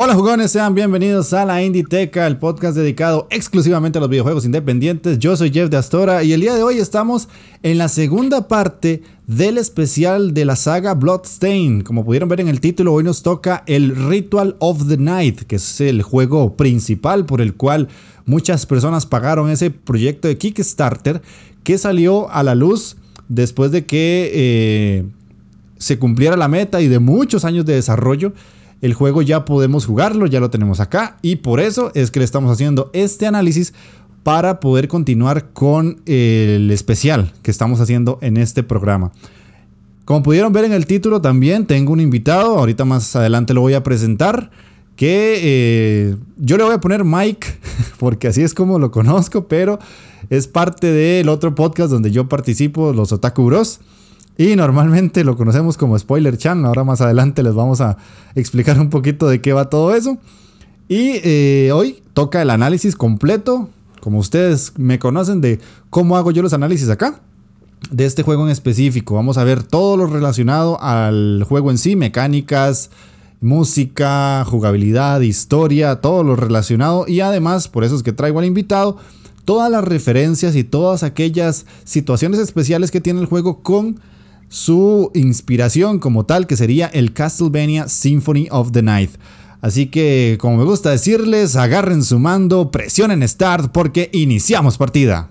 Hola jugones, sean bienvenidos a la Inditeca, el podcast dedicado exclusivamente a los videojuegos independientes. Yo soy Jeff de Astora y el día de hoy estamos en la segunda parte del especial de la saga Bloodstain. Como pudieron ver en el título, hoy nos toca el Ritual of the Night, que es el juego principal por el cual muchas personas pagaron ese proyecto de Kickstarter que salió a la luz después de que eh, se cumpliera la meta y de muchos años de desarrollo el juego ya podemos jugarlo, ya lo tenemos acá y por eso es que le estamos haciendo este análisis para poder continuar con el especial que estamos haciendo en este programa. Como pudieron ver en el título también tengo un invitado, ahorita más adelante lo voy a presentar, que eh, yo le voy a poner Mike, porque así es como lo conozco, pero es parte del otro podcast donde yo participo, los Otaku Bros. Y normalmente lo conocemos como Spoiler Chan. Ahora más adelante les vamos a explicar un poquito de qué va todo eso. Y eh, hoy toca el análisis completo. Como ustedes me conocen de cómo hago yo los análisis acá. De este juego en específico. Vamos a ver todo lo relacionado al juego en sí. Mecánicas, música, jugabilidad, historia. Todo lo relacionado. Y además, por eso es que traigo al invitado. Todas las referencias y todas aquellas situaciones especiales que tiene el juego con su inspiración como tal, que sería el Castlevania Symphony of the Night. Así que, como me gusta decirles, agarren su mando, presionen Start porque iniciamos partida.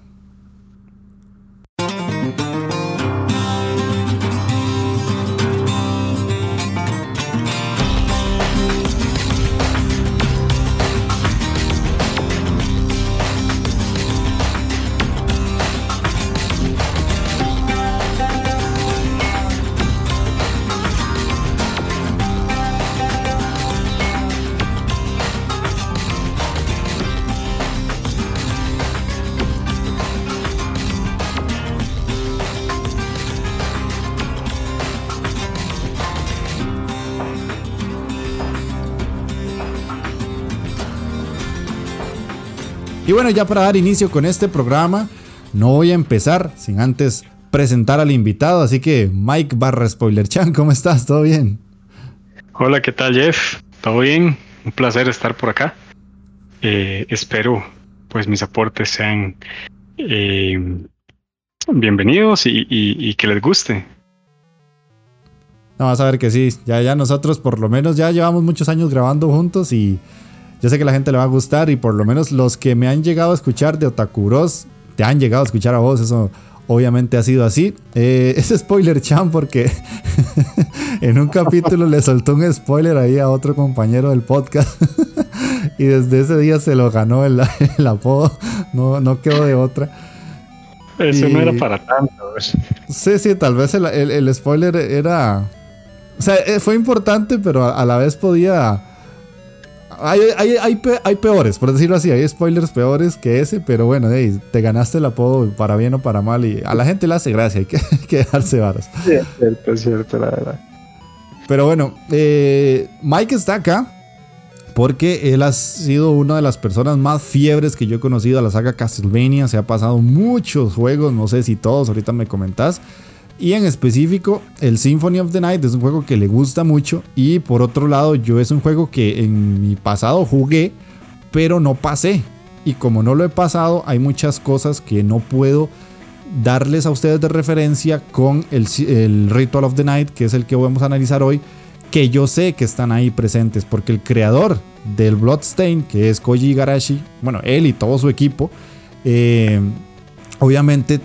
Bueno, ya para dar inicio con este programa, no voy a empezar sin antes presentar al invitado. Así que, Mike barra Spoiler Chan, ¿cómo estás? ¿Todo bien? Hola, ¿qué tal, Jeff? ¿Todo bien? Un placer estar por acá. Eh, espero, pues, mis aportes sean eh, bienvenidos y, que les guste. No, vas a ver que sí. Ya, ya nosotros, por lo menos, ya llevamos muchos años grabando juntos y yo sé que la gente le va a gustar y por lo menos los que me han llegado a escuchar de Otakuros te han llegado a escuchar a vos, eso obviamente ha sido así. Eh, es spoiler chan porque en un capítulo le soltó un spoiler ahí a otro compañero del podcast y desde ese día se lo ganó el, apodo, no, no quedó de otra. Eso no era para tanto. Sí, sí, tal vez el, spoiler era... O sea, eh, fue importante, pero a la vez podía hay, hay, peores, por decirlo así. Hay spoilers peores que ese, pero bueno, te ganaste el apodo para bien o para mal. Y a la gente le hace gracia, hay que, dejarse varas. Sí, es cierto, es cierto, la verdad. Pero bueno, eh, Mike está acá porque él ha sido una de las personas más fiebres que yo he conocido a la saga Castlevania. Se ha pasado muchos juegos, no sé si todos, ahorita me comentás. Y en específico, el Symphony of the Night es un juego que le gusta mucho. Y por otro lado, yo es un juego que en mi pasado jugué, pero no pasé. Y como no lo he pasado, hay muchas cosas que no puedo darles a ustedes de referencia con el, Ritual of the Night, que es el que vamos a analizar hoy, que yo sé que están ahí presentes, porque el creador del Bloodstain, que es Koji Igarashi, bueno, él y todo su equipo, eh, obviamente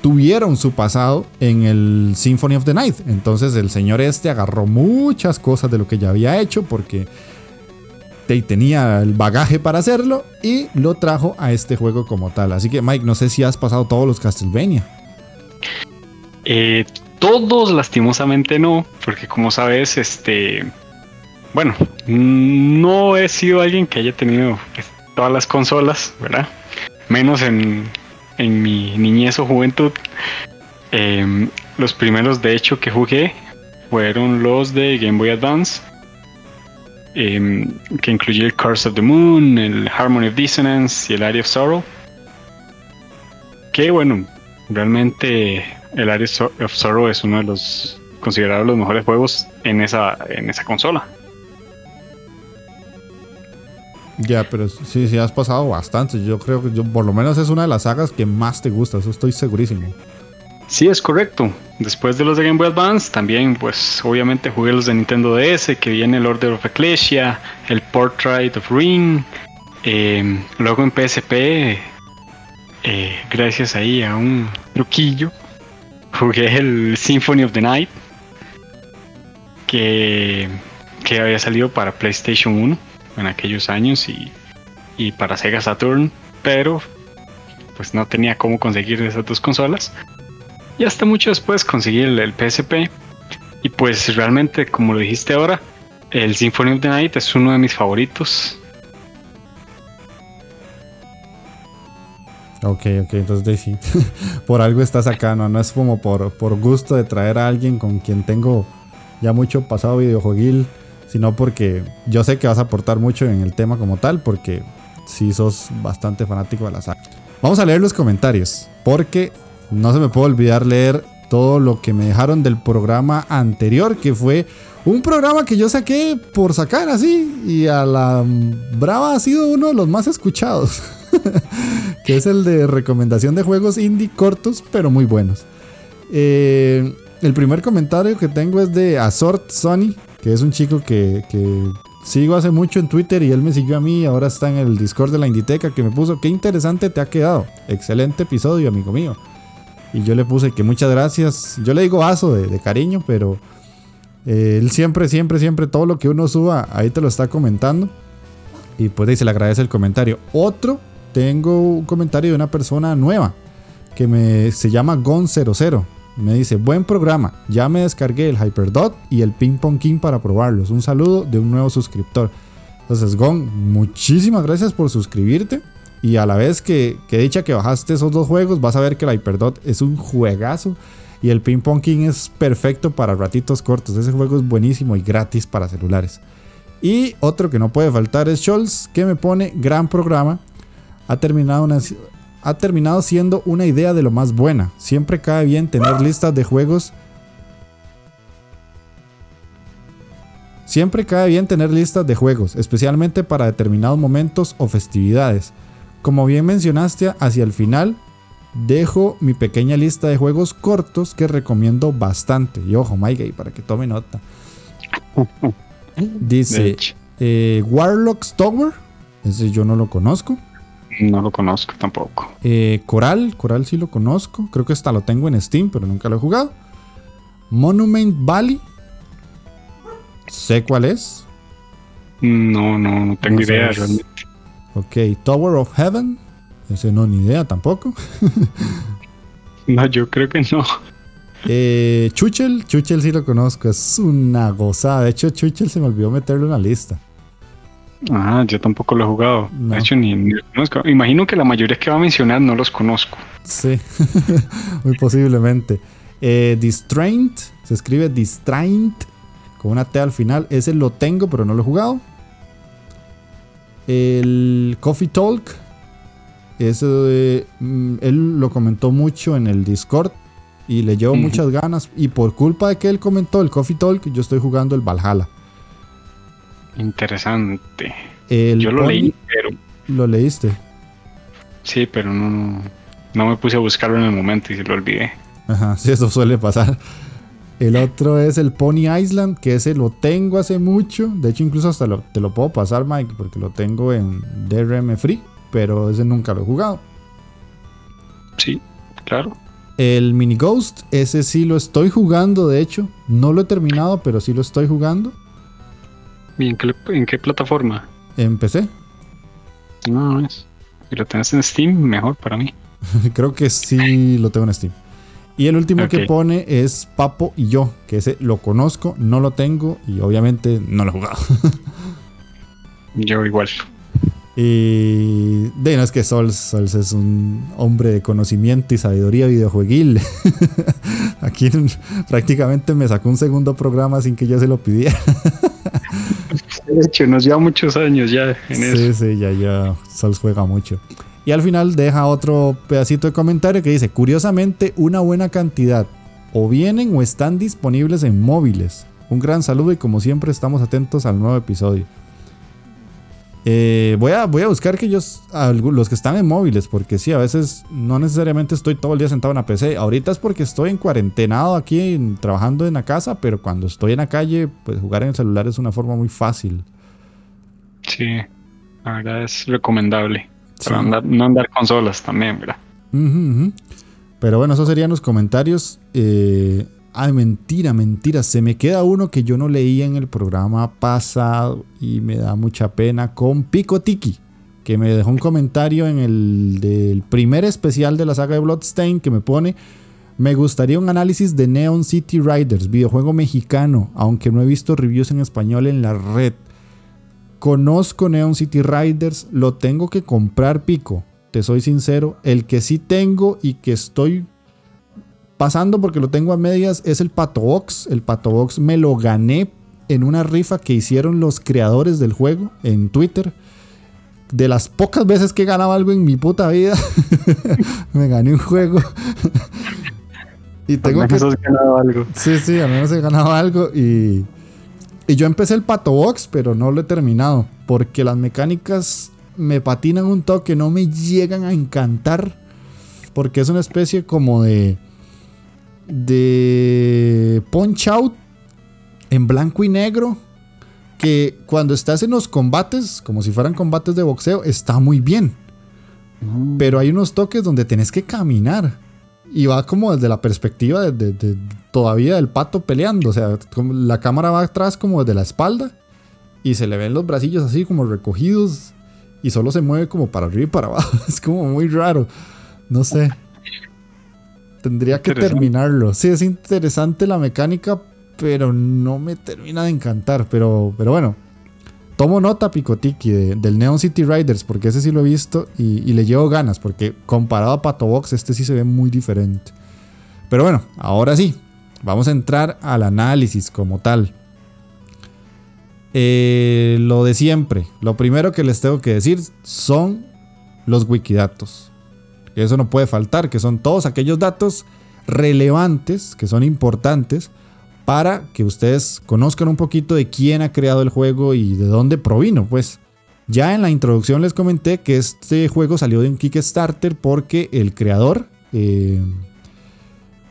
tuvieron su pasado en el Symphony of the Night. Entonces el señor este agarró muchas cosas de lo que ya había hecho porque tenía el bagaje para hacerlo y lo trajo a este juego como tal. Así que Mike, no sé si has pasado todos los Castlevania. Eh, todos lastimosamente no, porque como sabes, este bueno, no he sido alguien que haya tenido pues, todas las consolas, ¿verdad? Menos en, en mi niñez o juventud. Em, los primeros, de hecho, que jugué fueron los de Game Boy Advance, em, que incluye el Curse of the Moon, el Harmony of Dissonance y el Area of Sorrow. Que bueno, realmente el Area of Sorrow es uno de los considerados los mejores juegos en esa, en esa consola. Ya, pero sí, sí has pasado bastante. Yo creo que yo, por lo menos es una de las sagas que más te gusta, eso estoy segurísimo. Sí, es correcto. Después de los de Game Boy Advance, también, pues, obviamente jugué los de Nintendo DS, que viene el Order of Ecclesia, el Portrait of Ring. Em, luego en PSP, eh, gracias ahí a un truquillo, jugué el Symphony of the Night, que, que había salido para PlayStation 1 en aquellos años y, y para Sega Saturn, pero pues no tenía cómo conseguir esas dos consolas. Y hasta mucho después conseguí el, PSP. Y pues realmente, como lo dijiste ahora, el Symphony of the Night es uno de mis favoritos. Ok, ok, entonces por algo estás acá, ¿no? No es como por, por gusto de traer a alguien con quien tengo ya mucho pasado videojueguil, sino porque yo sé que vas a aportar mucho en el tema como tal, porque sí sos bastante fanático de la saga. Vamos a leer los comentarios, porque no se me puede olvidar leer todo lo que me dejaron del programa anterior, que fue un programa que yo saqué por sacar así, y a la brava ha sido uno de los más escuchados, que es el de recomendación de juegos indie cortos, pero muy buenos. Eh, el primer comentario que tengo es de Azort Sony, que es un chico que, que sigo hace mucho en Twitter y él me siguió a mí, ahora está en el Discord de la Inditeca, que me puso, qué interesante te ha quedado, excelente episodio, amigo mío. Y yo le puse que muchas gracias. Yo le digo aso de, cariño, pero eh, él siempre, siempre, siempre, todo lo que uno suba, ahí te lo está comentando. Y pues ahí se le agradece el comentario. Otro, tengo un comentario de una persona nueva que me, se llama Gon00. Me dice, buen programa, ya me descargué el Hyperdot y el Ping Pong King para probarlos. Un saludo de un nuevo suscriptor. Entonces, Gon, muchísimas gracias por suscribirte. Y a la vez que, que dicha que bajaste esos dos juegos, vas a ver que el Hyperdot es un juegazo. Y el Ping Pong King es perfecto para ratitos cortos. Ese juego es buenísimo y gratis para celulares. Y otro que no puede faltar es Scholz, que me pone gran programa. Ha terminado, ha terminado siendo una idea de lo más buena. Siempre cae bien tener listas de juegos. Siempre cae bien tener listas de juegos, especialmente para determinados momentos o festividades. Como bien mencionaste hacia el final, dejo mi pequeña lista de juegos cortos que recomiendo bastante. Y ojo, Mike, para que tome nota. Dice eh, Warlocks Tower. Ese yo no lo conozco. No lo conozco tampoco. Eh, Coral, Coral sí lo conozco. Creo que hasta lo tengo en Steam, pero nunca lo he jugado. Monument Valley. Sé cuál es. No, no, no tengo idea realmente. Ok, Tower of Heaven. Ese no, ni idea tampoco. no, yo creo que no. Eh, Chuchel, Chuchel sí lo conozco, es una gozada. De hecho, Chuchel se me olvidó meterlo en la lista. Ah, yo tampoco lo he jugado. De hecho, ni, lo conozco. Imagino que la mayoría que va a mencionar no los conozco. Sí, muy posiblemente. Eh, Distraint, se escribe Distraint con una T al final. Ese lo tengo, pero no lo he jugado. El Coffee Talk, ese, mm, él lo comentó mucho en el Discord y le llevo muchas ganas. Y por culpa de que él comentó el Coffee Talk, yo estoy jugando el Valhalla. Interesante. yo lo leí, pero. ¿Lo leíste? Sí, pero no, no me puse a buscarlo en el momento y se lo olvidé. Ajá, sí, eso suele pasar. El otro es el Pony Island, que ese lo tengo hace mucho. De hecho, incluso hasta te lo puedo pasar, Mike, porque lo tengo en DRM Free, pero ese nunca lo he jugado. Sí, claro. El Mini Ghost, ese sí lo estoy jugando, de hecho. No lo he terminado, pero sí lo estoy jugando. ¿Y en qué, en qué plataforma? En PC. No, es. Si lo tenés en Steam, mejor para mí. Creo que sí lo tengo en Steam. Y el último que pone es Papo y yo, que ese lo conozco, no lo tengo y obviamente no lo he jugado. yo igual. Y de no es que Sols, Sols es un hombre de conocimiento y sabiduría videojueguil. Aquí prácticamente me sacó un segundo programa sin que yo se lo pidiera. De hecho, nos lleva muchos años ya en eso. Sí, sí, ya, ya Sols juega mucho. Y al final deja otro pedacito de comentario que dice, curiosamente, una buena cantidad o vienen o están disponibles en móviles. Un gran saludo y como siempre estamos atentos al nuevo episodio. Eh, voy, a, voy a buscar que ellos, los que están en móviles, porque sí, a veces no necesariamente estoy todo el día sentado en la PC. Ahorita es porque estoy en cuarentenado aquí trabajando en la casa, pero cuando estoy en la calle, pues jugar en el celular es una forma muy fácil. Sí, la verdad es recomendable. no andar consolas también, ¿verdad? Pero bueno, esos serían los comentarios. Eh, Ay, mentira, mentira. Se me queda uno que yo no leía en el programa pasado y me da mucha pena con Pico Tiki, que me dejó un comentario en el del primer especial de la saga de Bloodstain que me pone. Me gustaría un análisis de Neon City Riders, videojuego mexicano, aunque no he visto reviews en español en la red. Conozco Neon City Riders, lo tengo que comprar pico, te soy sincero. El que sí tengo y que estoy pasando porque lo tengo a medias es el Pato Box. El Pato Box me lo gané en una rifa que hicieron los creadores del juego en Twitter. De las pocas veces que he ganado algo en mi puta vida, me gané un juego. y tengo que... has ganado algo. Sí, sí, al menos he ganado algo. Y, y yo empecé el Pato Box, pero no lo he terminado. Porque las mecánicas me patinan un toque, no me llegan a encantar. Porque es una especie como de de Punch Out en blanco y negro. Que cuando estás en los combates, como si fueran combates de boxeo, está muy bien. Pero hay unos toques donde tenés que caminar. Y va como desde la perspectiva de, todavía del pato peleando. O sea, la cámara va atrás como desde la espalda. Y se le ven los bracillos así como recogidos. Y solo se mueve como para arriba y para abajo. Es como muy raro. No sé. Tendría que terminarlo. Sí, es interesante la mecánica, pero no me termina de encantar. Pero, pero bueno, tomo nota, Picotiki, del Neon City Riders, porque ese sí lo he visto y, le llevo ganas, porque comparado a Pato Box, este sí se ve muy diferente. Pero bueno, ahora sí, vamos a entrar al análisis como tal. Eh, lo de siempre, lo primero que les tengo que decir son los wikidatos eso no puede faltar, que son todos aquellos datos relevantes, que son importantes, para que ustedes conozcan un poquito de quién ha creado el juego y de dónde provino, pues. Ya en la introducción les comenté que este juego salió de un Kickstarter porque el creador eh,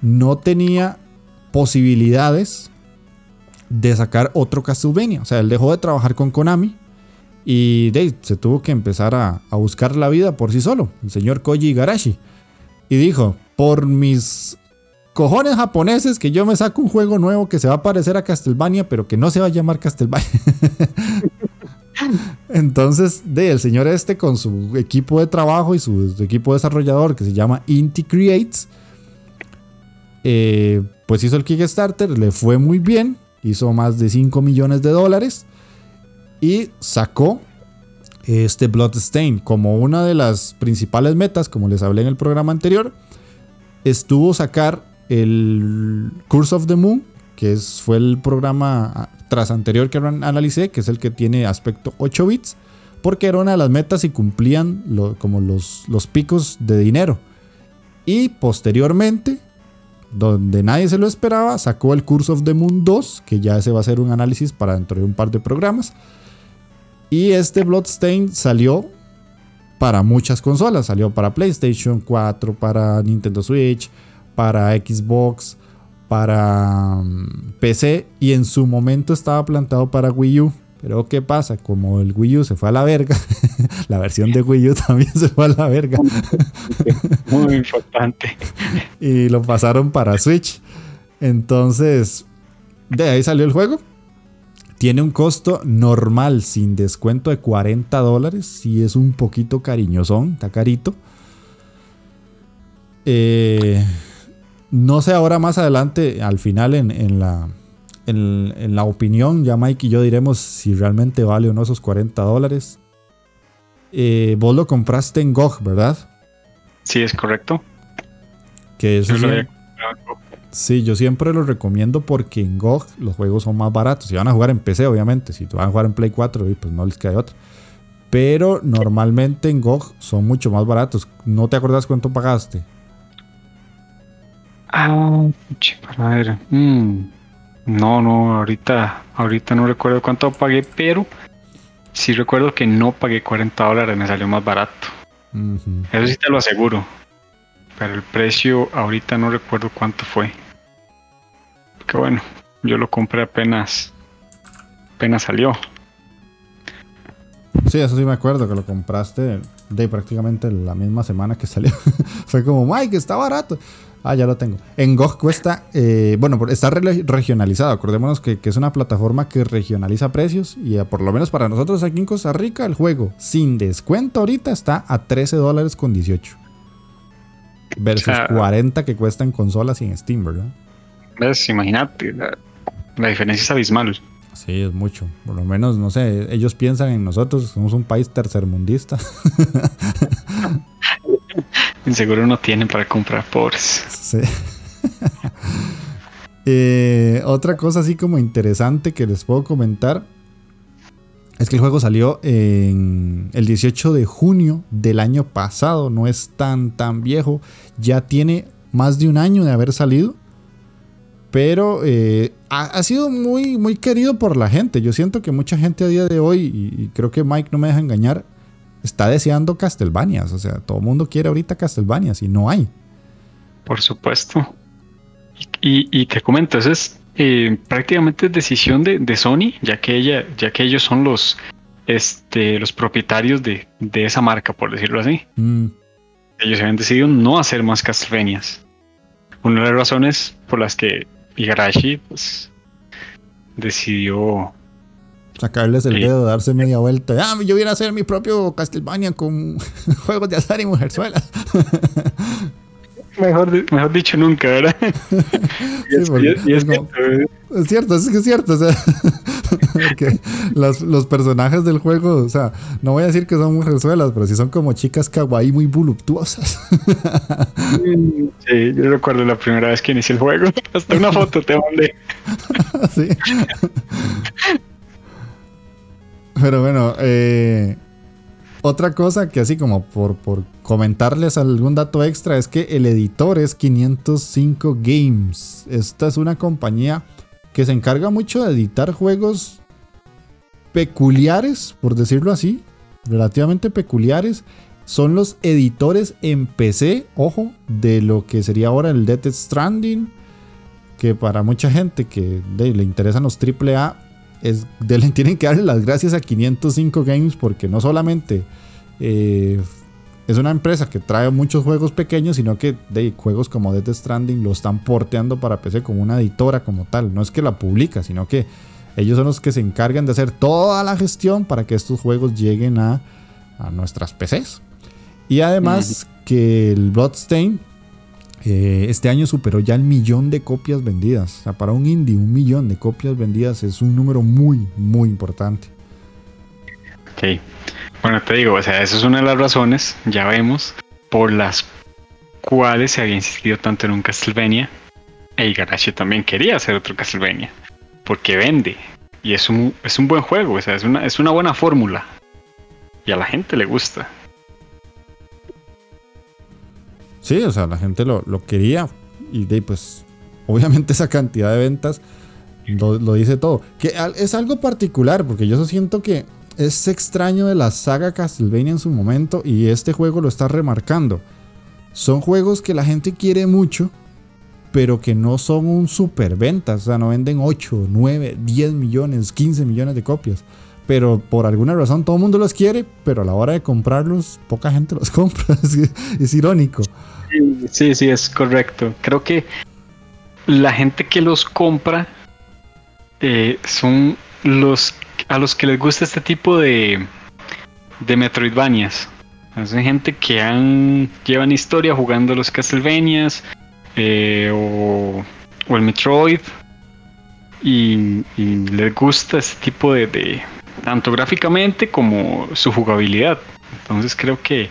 no tenía posibilidades de sacar otro Castlevania. O sea, él dejó de trabajar con Konami y Dave se tuvo que empezar a, buscar la vida por sí solo, el señor Koji Igarashi. Y dijo, por mis cojones japoneses que yo me saco un juego nuevo que se va a parecer a Castlevania, pero que no se va a llamar Castlevania. Entonces, de el señor este con su equipo de trabajo y su, equipo desarrollador que se llama Inti Creates, eh, pues hizo el Kickstarter, le fue muy bien, hizo más de 5 millones de dólares y sacó este Bloodstain como una de las principales metas, como les hablé en el programa anterior, estuvo sacar el Curse of the Moon, que fue el programa ah, tras anterior que analicé, que es el que tiene aspecto 8 bits, porque era una de las metas y cumplían como los, los picos de dinero. Y posteriormente, donde nadie se lo esperaba, sacó el Curse of the Moon 2, que ya ese va a ser un análisis para dentro de un par de programas. Y este Bloodstain salió para muchas consolas. Salió para PlayStation 4, para Nintendo Switch, para Xbox, para mm, PC y en su momento estaba plantado para Wii U. Pero ¿qué pasa? Como el Wii U se fue a la verga, la versión de Wii U también se fue a la verga. Muy importante. y lo pasaron para Switch. Entonces, de ahí salió el juego. Tiene un costo normal sin descuento de 40 dólares. Si es un poquito cariñosón, está carito. Eh, no sé ahora más adelante, al final en, la, en, la opinión, ya Mike y yo diremos si realmente vale o no esos 40 dólares. Eh, vos lo compraste en GOG, ¿verdad? Sí, es correcto. Que eso Sí, yo siempre lo recomiendo porque en GOG los juegos son más baratos. Si van a jugar en PC, obviamente. Si van a jugar en Play 4, pues no les queda otra. Pero normalmente en GOG son mucho más baratos. ¿No te acordás cuánto pagaste? Ah, para ver. Mm, no, no, ahorita, ahorita no recuerdo cuánto pagué, pero sí recuerdo que no pagué 40 dólares, me salió más barato. Eso sí te lo aseguro. Pero el precio ahorita no recuerdo cuánto fue. Que bueno, yo lo compré apenas, apenas salió. Sí, eso sí me acuerdo que lo compraste de prácticamente la misma semana que salió. Fue como, Mike, está barato. Ah, ya lo tengo. En GOG cuesta, eh, bueno, está regionalizado. Acordémonos que, es una plataforma que regionaliza precios y eh, por lo menos para nosotros aquí en Costa Rica el juego sin descuento ahorita está a 13 dólares con 18. Versus 40 que cuesta en consolas y en Steam, ¿verdad? ¿Ves? Imagínate, la diferencia es abismal. Sí, es mucho. Por lo menos, no sé, ellos piensan en nosotros, somos un país tercermundista. Seguro no tienen para comprar pobres. Sí. Eh, otra cosa así como interesante que les puedo comentar es que el juego salió en el 18 de junio del año pasado, no es tan tan viejo, ya tiene más de un año de haber salido, pero eh, ha, sido muy, muy querido por la gente. Yo siento que mucha gente a día de hoy, y creo que Mike no me deja engañar, está deseando Castlevanias. O sea, todo el mundo quiere ahorita Castlevanias y no hay. Por supuesto. Y, te comento, es eh, prácticamente decisión de, Sony, ya que ella, ya que ellos son los, este, los propietarios de, esa marca, por decirlo así. Mm. Ellos habían decidido no hacer más Castlevanias. Una de las razones por las que Igarashi pues, decidió sacarles el dedo, darse media vuelta. Ah, yo voy a hacer mi propio Castlevania con juegos de azar y mujerzuelas. Mejor, mejor dicho nunca, ¿verdad? es, cierto, es que es cierto. O sea, porque los, personajes del juego, o sea, no voy a decir que son mujerzuelas, pero sí son como chicas kawaii muy voluptuosas. sí, yo recuerdo la primera vez que inicié el juego. Hasta una foto te mandé. sí. Pero bueno, eh, otra cosa que así como por, por comentarles algún dato extra es que el editor es 505 Games. Esta es una compañía que se encarga mucho de editar juegos peculiares, por decirlo así, relativamente peculiares. Son los editores en PC, ojo, de lo que sería ahora el Death Stranding, que para mucha gente que le interesan los AAA es, tienen que darle las gracias a 505 Games porque no solamente eh, es una empresa que trae muchos juegos pequeños, sino que de juegos como Death Stranding lo están porteando para PC como una editora como tal. No es que la publica, sino que ellos son los que se encargan de hacer toda la gestión para que estos juegos lleguen a, a nuestras PCs. Y además que el Bloodstain eh, este año superó ya el millón de copias vendidas. O sea, para un indie, un millón de copias vendidas es un número muy, muy importante. Ok. Bueno, te digo, o sea, esa es una de las razones, ya vemos, por las cuales se había insistido tanto en un Castlevania. E Igarashi también quería hacer otro Castlevania. Porque vende. Y es un, es un buen juego, o sea, es una, es una buena fórmula. Y a la gente le gusta. Sí, o sea, la gente lo, quería y de pues obviamente esa cantidad de ventas lo, dice todo. Que es algo particular porque yo siento que es extraño de la saga Castlevania en su momento y este juego lo está remarcando. Son juegos que la gente quiere mucho, pero que no son un super venta. O sea, no venden 8, 9, 10 millones, 15 millones de copias. Pero por alguna razón todo el mundo los quiere, pero a la hora de comprarlos, poca gente los compra. es irónico. Sí, sí, es correcto. Creo que la gente que los compra eh, son los a los que les gusta este tipo de, de Metroidvanias. Es gente que han llevan historia jugando los Castlevanias, eh, o, el Metroid y, les gusta este tipo de, tanto gráficamente como su jugabilidad. Entonces creo que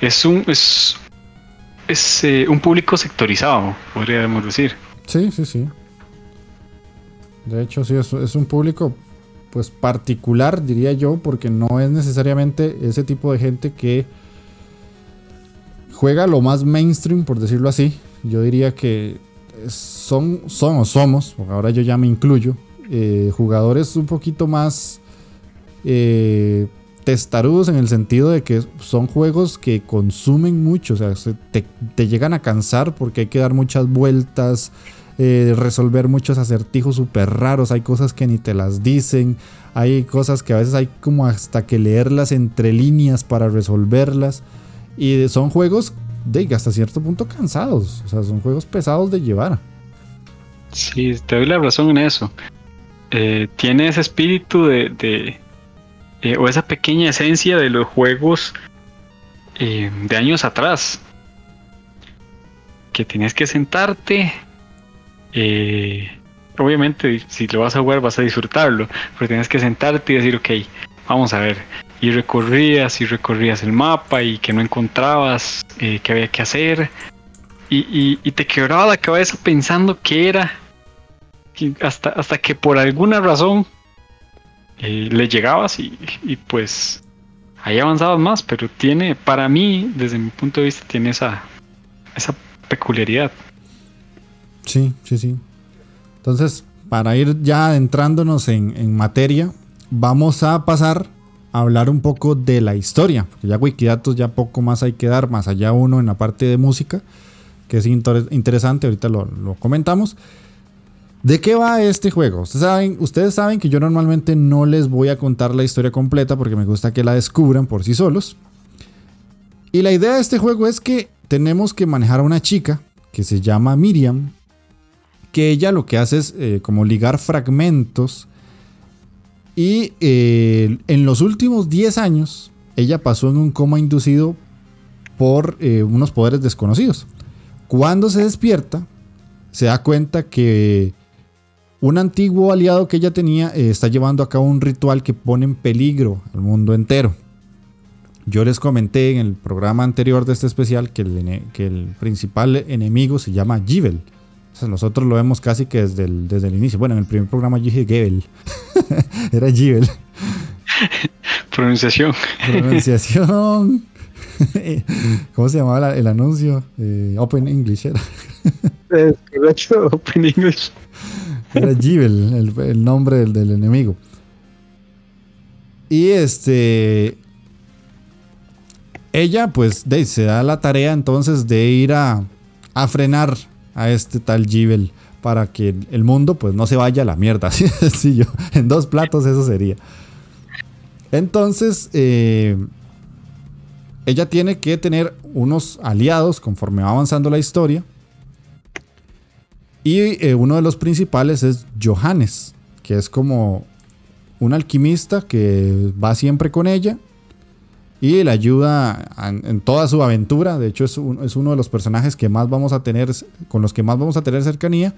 es un es, es eh, un público sectorizado, podríamos decir. Sí, sí, sí. De hecho, sí, es, es un público pues particular, diría yo, porque no es necesariamente ese tipo de gente que juega lo más mainstream, por decirlo así. Yo diría que son, son o somos, porque ahora yo ya me incluyo, eh, jugadores un poquito más eh, testarudos en el sentido de que son juegos que consumen mucho, o sea, te, llegan a cansar porque hay que dar muchas vueltas, eh, resolver muchos acertijos súper raros, hay cosas que ni te las dicen, hay cosas que a veces hay como hasta que leerlas entre líneas para resolverlas. Y son juegos de hasta cierto punto cansados, o sea, son juegos pesados de llevar. Sí, te doy la razón en eso. Eh, tiene ese espíritu de, eh, o esa pequeña esencia de los juegos de años atrás. Que tienes que sentarte, eh, obviamente, si lo vas a jugar, vas a disfrutarlo, pero tienes que sentarte y decir, ok, vamos a ver. Y recorrías y recorrías el mapa y que no encontrabas eh, qué había que hacer. Y, te quebraba la cabeza pensando qué era. hasta, hasta que por alguna razón le llegabas y, pues ahí avanzabas más. Pero tiene, para mí, desde mi punto de vista, tiene esa, esa peculiaridad. Sí, sí, sí. Entonces, para ir ya adentrándonos en, materia, vamos a pasar a hablar un poco de la historia. Porque ya Wikidatos ya poco más hay que dar, más allá uno en la parte de música, que es interesante, ahorita lo, comentamos. ¿De qué va este juego? Ustedes saben, que yo normalmente no les voy a contar la historia completa porque me gusta que la descubran por sí solos. Y la idea de este juego es que tenemos que manejar a una chica que se llama Miriam, que ella lo que hace es eh, como ligar fragmentos. Y eh, en los últimos 10 años, ella pasó en un coma inducido por eh, unos poderes desconocidos. Cuando se despierta, se da cuenta que un antiguo aliado que ella tenía está llevando a cabo un ritual que pone en peligro al mundo entero. Yo les comenté en el programa anterior de este especial que el, que el principal enemigo se llama Jivel nosotros lo vemos casi que desde el, desde el inicio. Bueno, en el primer programa yo dije Gebel. Era Gibel. Pronunciación. Pronunciación. ¿Cómo se llamaba el anuncio? Eh, Open English era. Open English. Era Gibel, el, nombre del, del, enemigo. Y este. Ella, pues, se da la tarea entonces de ir a, a frenar a este tal Givel para que el mundo pues no se vaya a la mierda. Así de sencillo. En dos platos eso sería. Entonces, eh, ella tiene que tener unos aliados conforme va avanzando la historia. Y eh, uno de los principales es Johannes, que es como un alquimista que va siempre con ella y le ayuda en, toda su aventura. De hecho, es, uno de los personajes que más vamos a tener, con los que más vamos a tener cercanía,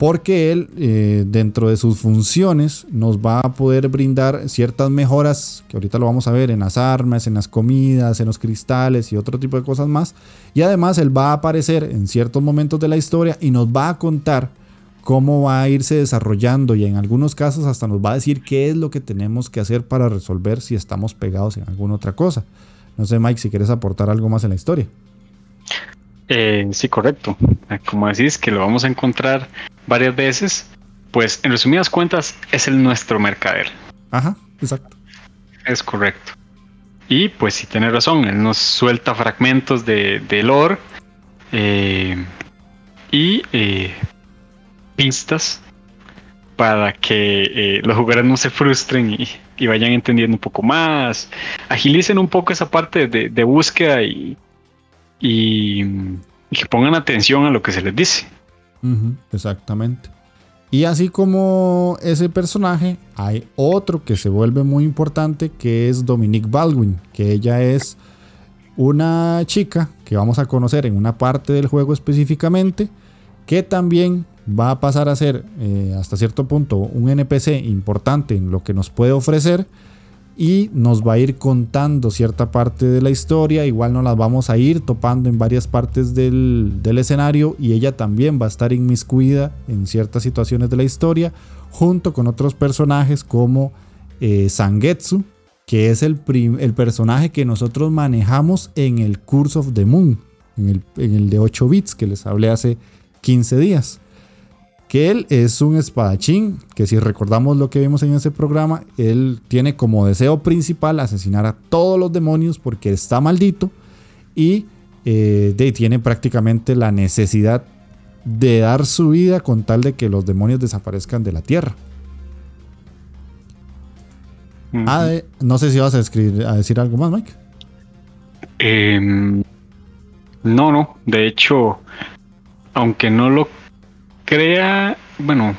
porque él, eh, dentro de sus funciones, nos va a poder brindar ciertas mejoras, que ahorita lo vamos a ver en las armas, en las comidas, en los cristales y otro tipo de cosas más. Y además, él va a aparecer en ciertos momentos de la historia y nos va a contar cómo va a irse desarrollando y en algunos casos hasta nos va a decir qué es lo que tenemos que hacer para resolver si estamos pegados en alguna otra cosa. No sé, Mike, si quieres aportar algo más en la historia. Eh, sí, correcto. Como decís, que lo vamos a encontrar varias veces, pues en resumidas cuentas es el nuestro mercader. Ajá, exacto. Es correcto. Y pues si tiene razón, él nos suelta fragmentos de, de lore eh, y eh, pistas para que eh, los jugadores no se frustren y, vayan entendiendo un poco más, agilicen un poco esa parte de, búsqueda y, y, que pongan atención a lo que se les dice. Exactamente. Y así como ese personaje, hay otro que se vuelve muy importante que es Dominique Baldwin, que ella es una chica que vamos a conocer en una parte del juego específicamente que también va a pasar a ser eh, hasta cierto punto un NPC importante en lo que nos puede ofrecer y nos va a ir contando cierta parte de la historia, igual nos las vamos a ir topando en varias partes del, escenario y ella también va a estar inmiscuida en ciertas situaciones de la historia junto con otros personajes como eh, Sangetsu, que es el, el, personaje que nosotros manejamos en el Curse of the Moon, en el, en el de 8 bits que les hablé hace 15 días que él es un espadachín, que si recordamos lo que vimos en ese programa, él tiene como deseo principal asesinar a todos los demonios porque está maldito y eh, tiene prácticamente la necesidad de dar su vida con tal de que los demonios desaparezcan de la tierra. Ah, no sé si vas a, escribir, a decir algo más, Mike. Em, no, no. De hecho, aunque no lo crea, bueno,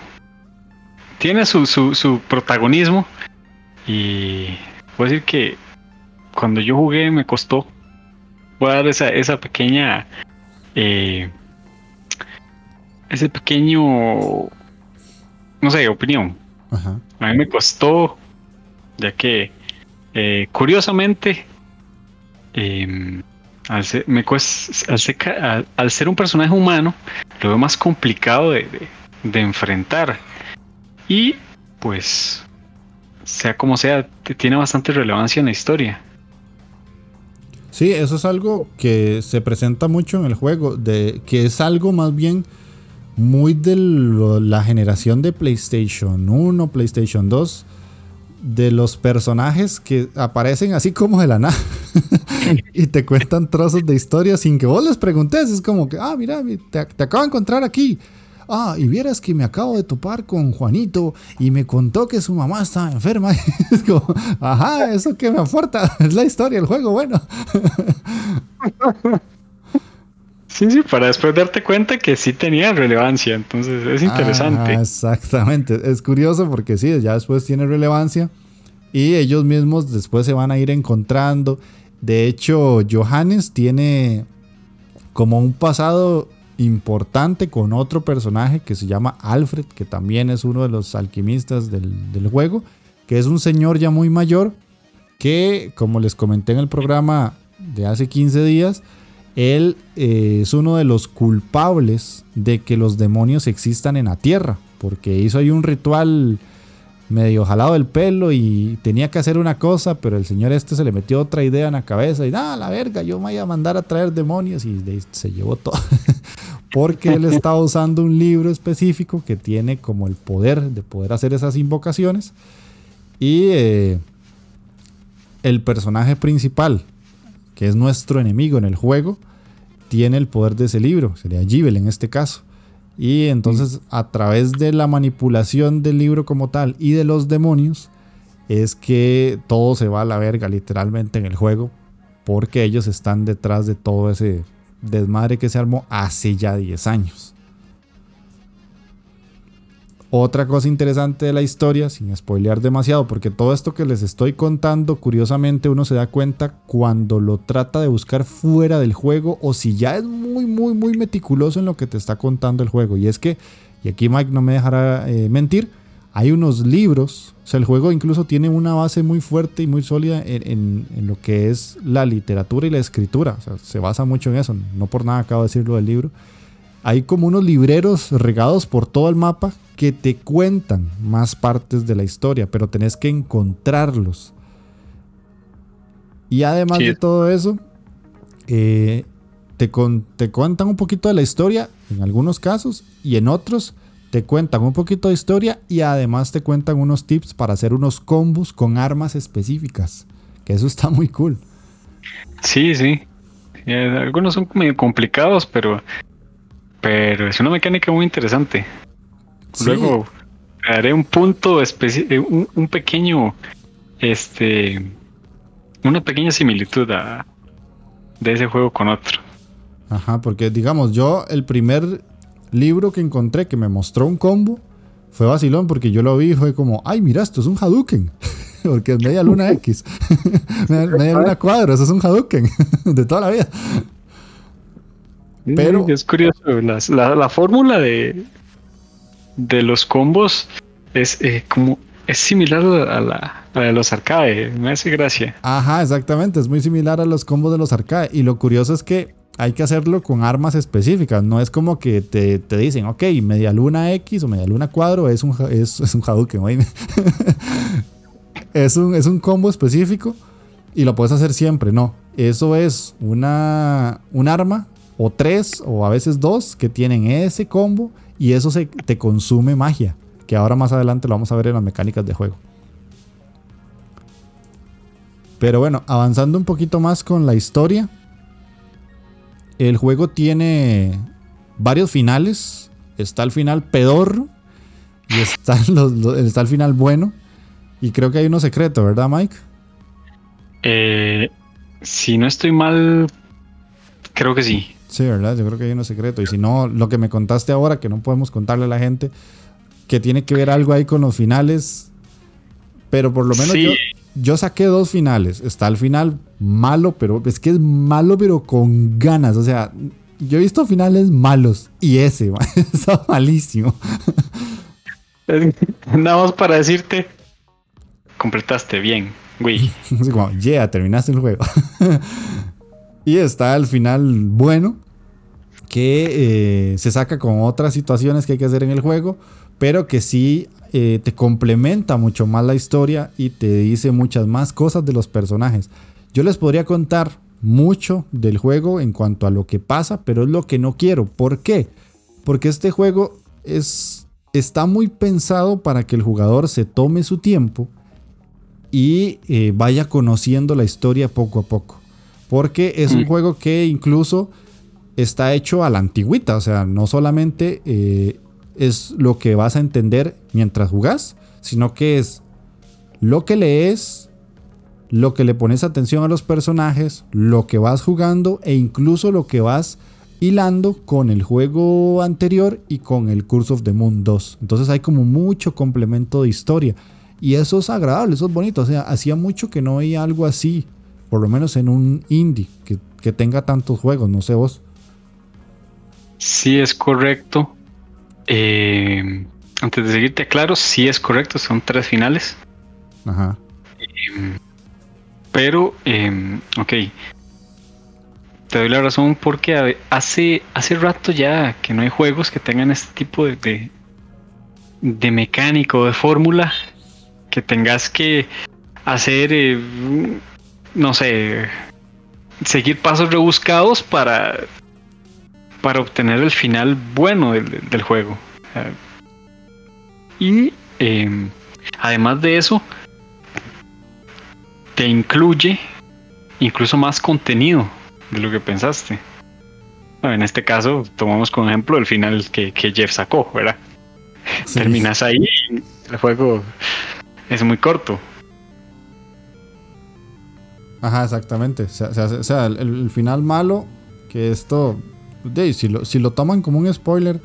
tiene su, su, protagonismo y puedo decir que cuando yo jugué me costó. Voy a dar esa, esa pequeña, eh, ese pequeño, no sé, opinión. A mí me costó, ya que eh, curiosamente, em, al ser, al, ser, un personaje humano, lo veo más complicado de, enfrentar. Y pues, sea como sea, tiene bastante relevancia en la historia. Sí, eso es algo que se presenta mucho en el juego, de que es algo más bien muy de la generación de PlayStation 1, PlayStation 2, de los personajes que aparecen así como de la y te cuentan trozos de historia sin que vos les preguntes. Es como que, ah, mira, te, te, acabo de encontrar aquí. Ah, y vieras que me acabo de topar con Juanito y me contó que su mamá estaba enferma. es como, ajá, eso que me aporta. Es la historia, el juego, bueno. Sí, sí, para después darte cuenta que sí tenía relevancia, entonces es interesante. exactamente, es curioso porque sí, ya después tiene relevancia y ellos mismos después se van a ir encontrando. De hecho, Johannes tiene como un pasado importante con otro personaje que se llama Alfred, que también es uno de los alquimistas del, del juego, que es un señor ya muy mayor que, como les comenté en el programa de hace 15 días, él eh, es uno de los culpables de que los demonios existan en la tierra, porque hizo ahí un ritual medio jalado del pelo y tenía que hacer una cosa, pero el señor este se le metió otra idea en la cabeza y nada, la verga, yo me voy a mandar a traer demonios y se llevó todo. porque él estaba usando un libro específico que tiene como el poder de poder hacer esas invocaciones y eh, el personaje principal que es nuestro enemigo en el juego, tiene el poder de ese libro, sería Givel en este caso. Y entonces a través de la manipulación del libro como tal y de los demonios, es que todo se va a la verga literalmente en el juego, porque ellos están detrás de todo ese desmadre que se armó hace ya 10 años. Otra cosa interesante de la historia, sin spoilear demasiado, porque todo esto que les estoy contando, curiosamente uno se da cuenta cuando lo trata de buscar fuera del juego o si ya es muy, muy, muy meticuloso en lo que te está contando el juego. Y es que, y aquí Mike no me dejará eh, mentir, hay unos libros, o sea, el juego incluso tiene una base muy fuerte y muy sólida en, lo que es la literatura y la escritura. O sea, se basa mucho en eso, no por nada acabo de decirlo del libro. Hay como unos libreros regados por todo el mapa que te cuentan más partes de la historia, pero tenés que encontrarlos. Y además de todo eso, eh, te, te cuentan un poquito de la historia en algunos casos y en otros te cuentan un poquito de historia y además te cuentan unos tips para hacer unos combos con armas específicas. Que eso está muy cool. Sí, sí. Eh, algunos son medio complicados, pero pero es una mecánica muy interesante. Luego haré un punto específico, eh, un, pequeño, este, una pequeña similitud de ese juego con otro. Ajá, porque digamos, yo el primer libro que encontré que me mostró un combo fue vacilón porque yo lo vi y fue como, ay, mira, esto es un Hadouken. porque es media luna X. media luna cuadro, eso es un Hadouken de toda la vida. Pero es curioso, la, fórmula de, de los combos es eh, como es similar a la, de los arcade, me hace gracia. Ajá, exactamente, es muy similar a los combos de los arcade. Y lo curioso es que hay que hacerlo con armas específicas. No es como que te, dicen, ok, media luna X o media luna cuadro es un, es, es un Hadouken. es, un, es un combo específico y lo puedes hacer siempre. No, eso es una, un arma o tres o a veces dos que tienen ese combo y eso se, te consume magia. Que ahora más adelante lo vamos a ver en las mecánicas de juego. Pero bueno, avanzando un poquito más con la historia. El juego tiene varios finales. Está el final pedorro. Y está, está el final bueno. Y creo que hay uno secreto, ¿verdad, Mike? Eh, si no estoy mal, creo que sí. Sí, ¿verdad? Yo creo que hay uno secreto. Y si no, lo que me contaste ahora, que no podemos contarle a la gente, que tiene que ver algo ahí con los finales. Pero por lo menos yo, yo saqué dos finales. Está el final malo, pero es que es malo, pero con ganas. O sea, yo he visto finales malos y ese está malísimo. Nada más para decirte, completaste bien, güey. yeah, terminaste el juego. y está el final bueno, que eh, se saca con otras situaciones que hay que hacer en el juego, pero que sí eh, te complementa mucho más la historia y te dice muchas más cosas de los personajes. Yo les podría contar mucho del juego en cuanto a lo que pasa, pero es lo que no quiero. ¿Por qué? Porque este juego es, está muy pensado para que el jugador se tome su tiempo y eh, vaya conociendo la historia poco a poco. Porque es un mm. juego que incluso está hecho a la antigüita, o sea, no solamente eh, es lo que vas a entender mientras jugás, sino que es lo que lees, lo que le pones atención a los personajes, lo que vas jugando e incluso lo que vas hilando con el juego anterior y con el Curse of the Moon 2. Entonces hay como mucho complemento de historia. Y eso es agradable, eso es bonito. O sea, hacía mucho que no hay algo así, por lo menos en un indie, que, que tenga tantos juegos, no sé vos. Sí, es correcto. Eh, antes de seguirte, claro, sí es correcto, son tres finales. Ajá. Em, pero, em, ok. Te doy la razón porque hace, hace rato ya que no hay juegos que tengan este tipo de, de, mecánico, de fórmula, que tengas que hacer, eh, no sé, seguir pasos rebuscados para, para obtener el final bueno del, juego. Y em, además de eso, te incluye incluso más contenido de lo que pensaste. en este caso, tomamos como ejemplo el final que, Jeff sacó, ¿verdad? Terminas ahí el juego es muy corto. Ajá, exactamente. O sea, el, final malo, que esto, si, lo, si lo toman como un spoiler,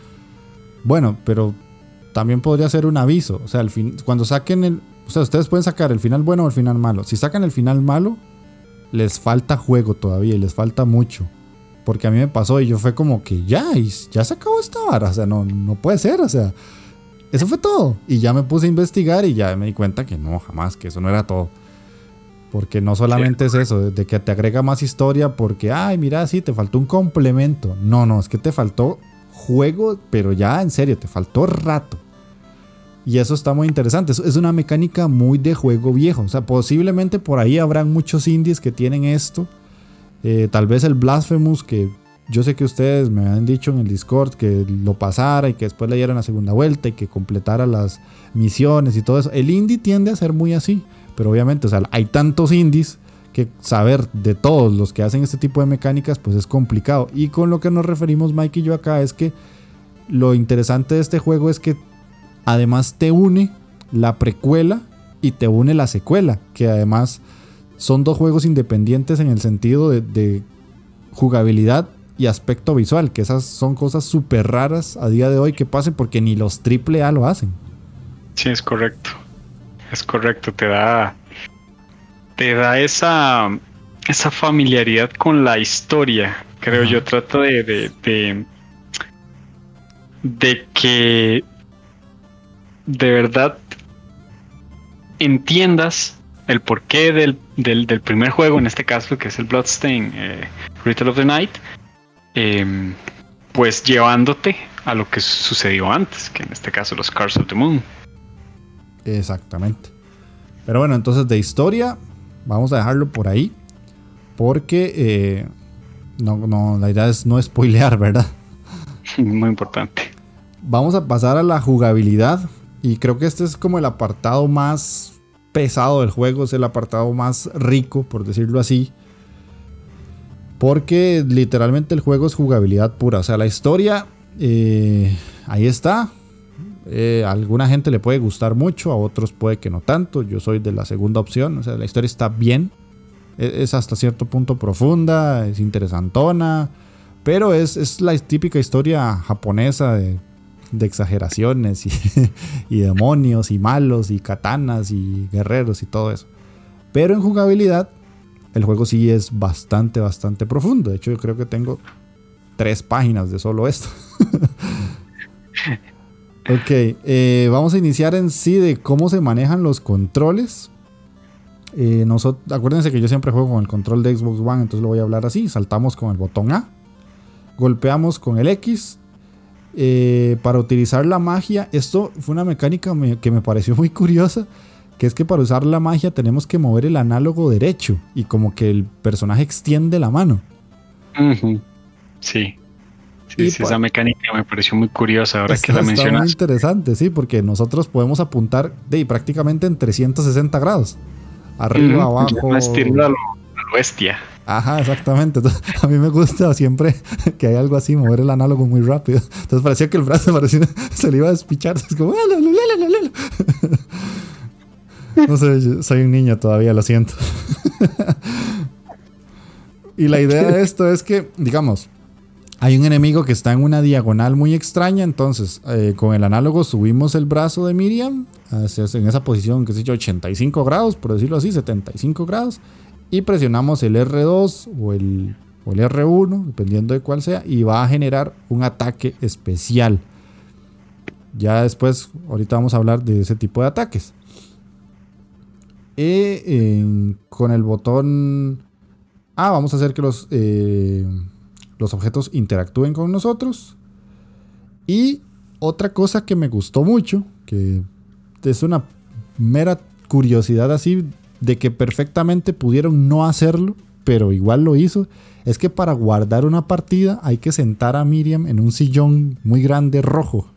bueno, pero también podría ser un aviso. O sea, fin, cuando saquen el, o sea, ustedes pueden sacar el final bueno o el final malo. Si sacan el final malo, les falta juego todavía y les falta mucho. Porque a mí me pasó y yo fue como que ya, ya se acabó esta vara. O sea, no, no puede ser. O sea, eso fue todo. Y ya me puse a investigar y ya me di cuenta que no, jamás, que eso no era todo. Porque no solamente es eso, de que te agrega más historia porque, ay, mira, sí, te faltó un complemento. No, no, es que te faltó juego, pero ya en serio, te faltó rato. Y eso está muy interesante. Es una mecánica muy de juego viejo. O sea, posiblemente por ahí habrán muchos indies que tienen esto. Eh, tal vez el Blasphemous, que yo sé que ustedes me han dicho en el Discord que lo pasara y que después le dieran la segunda vuelta y que completara las misiones y todo eso. El indie tiende a ser muy así. Pero obviamente, o sea, hay tantos indies que saber de todos los que hacen este tipo de mecánicas, pues es complicado. Y con lo que nos referimos Mike y yo acá es que lo interesante de este juego es que Además te une la precuela y te une la secuela, que además son dos juegos independientes en el sentido de, jugabilidad y aspecto visual, que esas son cosas súper raras a día de hoy que pasen porque ni los AAA lo hacen. Sí, es correcto. Es correcto, te da te da esa esa familiaridad con la historia creo yo. Trato de, de, de, de que de verdad entiendas el porqué del, del, del, primer juego, en este caso, que es el Bloodstain eh, Ritual of the Night, eh, pues llevándote a lo que sucedió antes, que en este caso los Cars of the Moon. Exactamente. Pero bueno, entonces de historia, vamos a dejarlo por ahí, porque eh, no, no, la idea es no spoilear, ¿verdad? Muy importante. Vamos a pasar a la jugabilidad, y creo que este es como el apartado más pesado del juego, es el apartado más rico, por decirlo así. Porque literalmente el juego es jugabilidad pura. O sea, la historia eh, ahí está. Eh, alguna gente le puede gustar mucho, a otros puede que no tanto. Yo soy de la segunda opción. O sea, la historia está bien. E-, es, hasta cierto punto profunda, es interesantona. Pero es, es la típica historia japonesa de, de exageraciones y, y demonios y malos y katanas y guerreros y todo eso. Pero en jugabilidad el juego sí es bastante, bastante profundo. De hecho, yo creo que tengo tres páginas de solo esto. ok, eh, vamos a iniciar en sí de cómo se manejan los controles. Eh, acuérdense que yo siempre juego con el control de Xbox One, entonces lo voy a hablar así. Saltamos con el botón A, golpeamos con el X. Eh, para utilizar la magia, esto fue una mecánica que me pareció muy curiosa que es que para usar la magia tenemos que mover el análogo derecho y como que el personaje extiende la mano. Sí. Sí, esa mecánica me pareció muy curiosa ahora que la mencionas. muy interesante, sí, porque nosotros podemos apuntar de prácticamente en 360 grados. Arriba, abajo. a lo, bestia. Ajá, exactamente. a mí me gusta siempre que hay algo así, mover el análogo muy rápido. Entonces parecía que el brazo parecía, se le iba a despichar. Es como... No sé, soy un niño todavía, lo siento. y la idea de esto es que, digamos, hay un enemigo que está en una diagonal muy extraña, entonces eh, con el análogo subimos el brazo de Miriam en esa posición, que es 85 grados, por decirlo así, 75 grados, y presionamos el R2 o el, o el R1, dependiendo de cuál sea, y va a generar un ataque especial. Ya después, ahorita vamos a hablar de ese tipo de ataques. Y con el botón A vamos a hacer que los, eh, los objetos interactúen con nosotros. Y otra cosa que me gustó mucho, que es una mera curiosidad así, de que perfectamente pudieron no hacerlo, pero igual lo hizo, es que para guardar una partida hay que sentar a Miriam en un sillón muy grande rojo.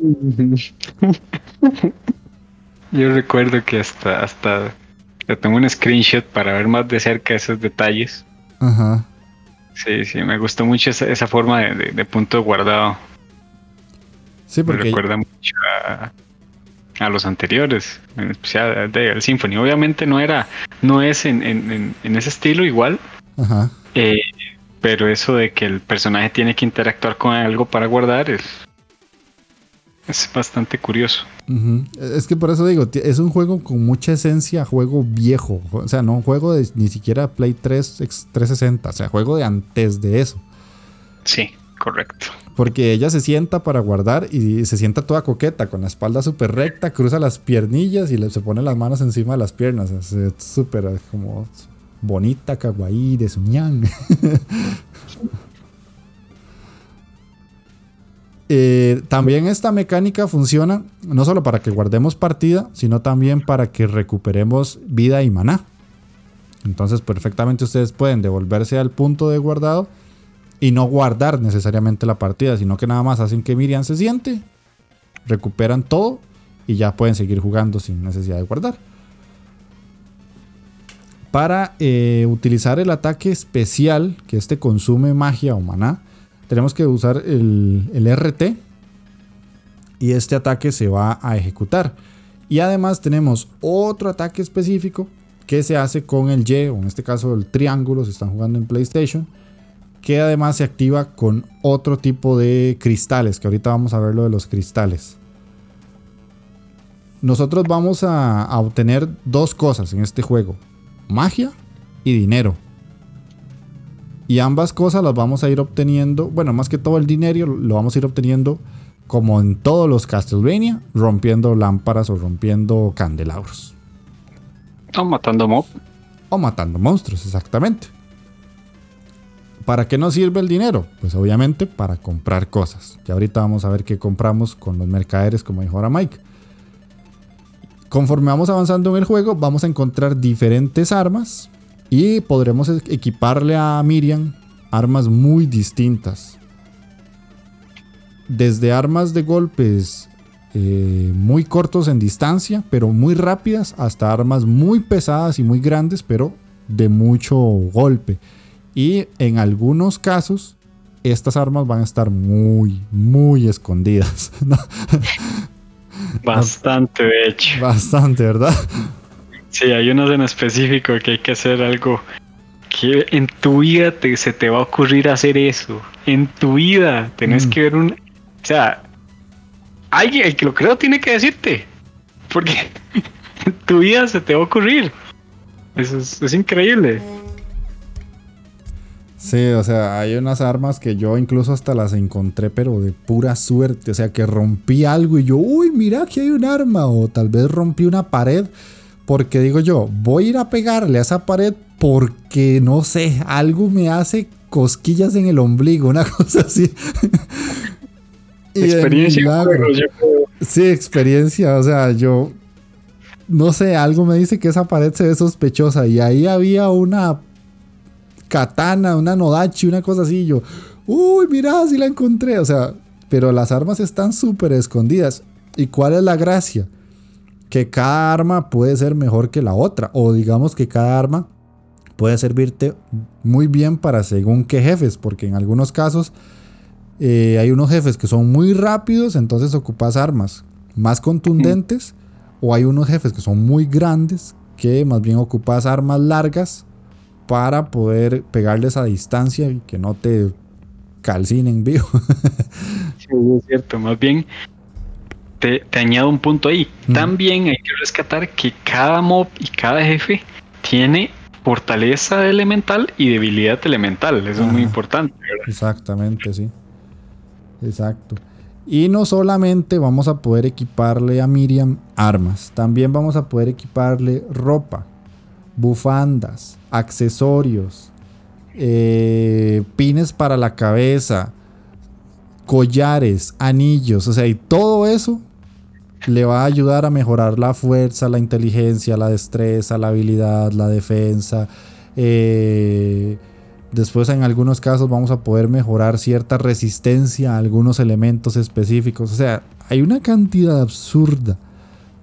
Yo recuerdo que hasta, hasta le tomé un screenshot para ver más de cerca esos detalles. Ajá. Sí, sí, me gustó mucho esa, esa forma de, de, punto guardado. Sí, porque... Me recuerda mucho a, los anteriores, en especial de Symphony. Obviamente no era, no es en, en, en ese estilo igual. Ajá. Eh, pero eso de que el personaje tiene que interactuar con algo para guardar es, es bastante curioso. Es que por eso digo, es un juego con mucha esencia, juego viejo. O sea, no un juego de ni siquiera Play 3 360, o sea, juego de antes de eso. Sí, correcto. Porque ella se sienta para guardar y se sienta toda coqueta, con la espalda súper recta, cruza las piernillas y le, se pone las manos encima de las piernas. Es súper como bonita, kawaii, de suñán. Eh, también esta mecánica funciona no solo para que guardemos partida, sino también para que recuperemos vida y maná. Entonces perfectamente ustedes pueden devolverse al punto de guardado y no guardar necesariamente la partida, sino que nada más hacen que Miriam se siente, recuperan todo y ya pueden seguir jugando sin necesidad de guardar. Para eh, utilizar el ataque especial, que este consume magia o maná, tenemos que usar el, RT y este ataque se va a ejecutar. Y además tenemos otro ataque específico que se hace con el Y, o en este caso el triángulo, si están jugando en PlayStation, que además se activa con otro tipo de cristales, que ahorita vamos a ver lo de los cristales. Nosotros vamos a, a obtener dos cosas en este juego, magia y dinero. Y ambas cosas las vamos a ir obteniendo, bueno, más que todo el dinero lo vamos a ir obteniendo como en todos los Castlevania, rompiendo lámparas o rompiendo candelabros. O matando mob. O matando monstruos, exactamente. ¿Para qué nos sirve el dinero? Pues obviamente para comprar cosas. Y ahorita vamos a ver qué compramos con los mercaderes, como dijo ahora Mike. Conforme vamos avanzando en el juego, vamos a encontrar diferentes armas y podremos equiparle a Miriam armas muy distintas. Desde armas de golpes eh, muy cortos en distancia, pero muy rápidas, hasta armas muy pesadas y muy grandes, pero de mucho golpe. Y en algunos casos, estas armas van a estar muy, muy escondidas. Bastante, de hecho. Bastante, ¿verdad? Sí, hay unos en específico que hay que hacer algo que en tu vida te, se te va a ocurrir hacer eso. En tu vida tenés mm. que ver un... O sea, alguien, el que lo creo tiene que decirte. Porque en tu vida se te va a ocurrir. Eso es, es increíble. Sí, o sea, hay unas armas que yo incluso hasta las encontré, pero de pura suerte. O sea, que rompí algo y yo, uy, mira que hay un arma. O tal vez rompí una pared. Porque digo yo, voy a ir a pegarle a esa pared porque no sé, algo me hace cosquillas en el ombligo, una cosa así. experiencia. Sí, experiencia. O sea, yo no sé, algo me dice que esa pared se ve sospechosa. Y ahí había una katana, una nodachi, una cosa así. yo, uy, mira, si la encontré. O sea, pero las armas están súper escondidas. ¿Y cuál es la gracia? Que cada arma puede ser mejor que la otra. O digamos que cada arma puede servirte muy bien para según qué jefes. Porque en algunos casos eh, hay unos jefes que son muy rápidos, entonces ocupas armas más contundentes. O hay unos jefes que son muy grandes, que más bien ocupas armas largas para poder pegarles a distancia y que no te calcinen vivo. sí, es cierto. Más bien, te, añado un punto ahí. También hay que rescatar que cada mob y cada jefe tiene fortaleza elemental y debilidad elemental. Eso es muy importante. Exactamente, sí. Exacto. Y no solamente vamos a poder equiparle a Miriam armas, también vamos a poder equiparle ropa, bufandas, accesorios, eh, pines para la cabeza, collares, anillos, o sea, y todo eso le va a ayudar a mejorar la fuerza, la inteligencia, la destreza, la habilidad, la defensa. Eh, después en algunos casos vamos a poder mejorar cierta resistencia a algunos elementos específicos. O sea, hay una cantidad absurda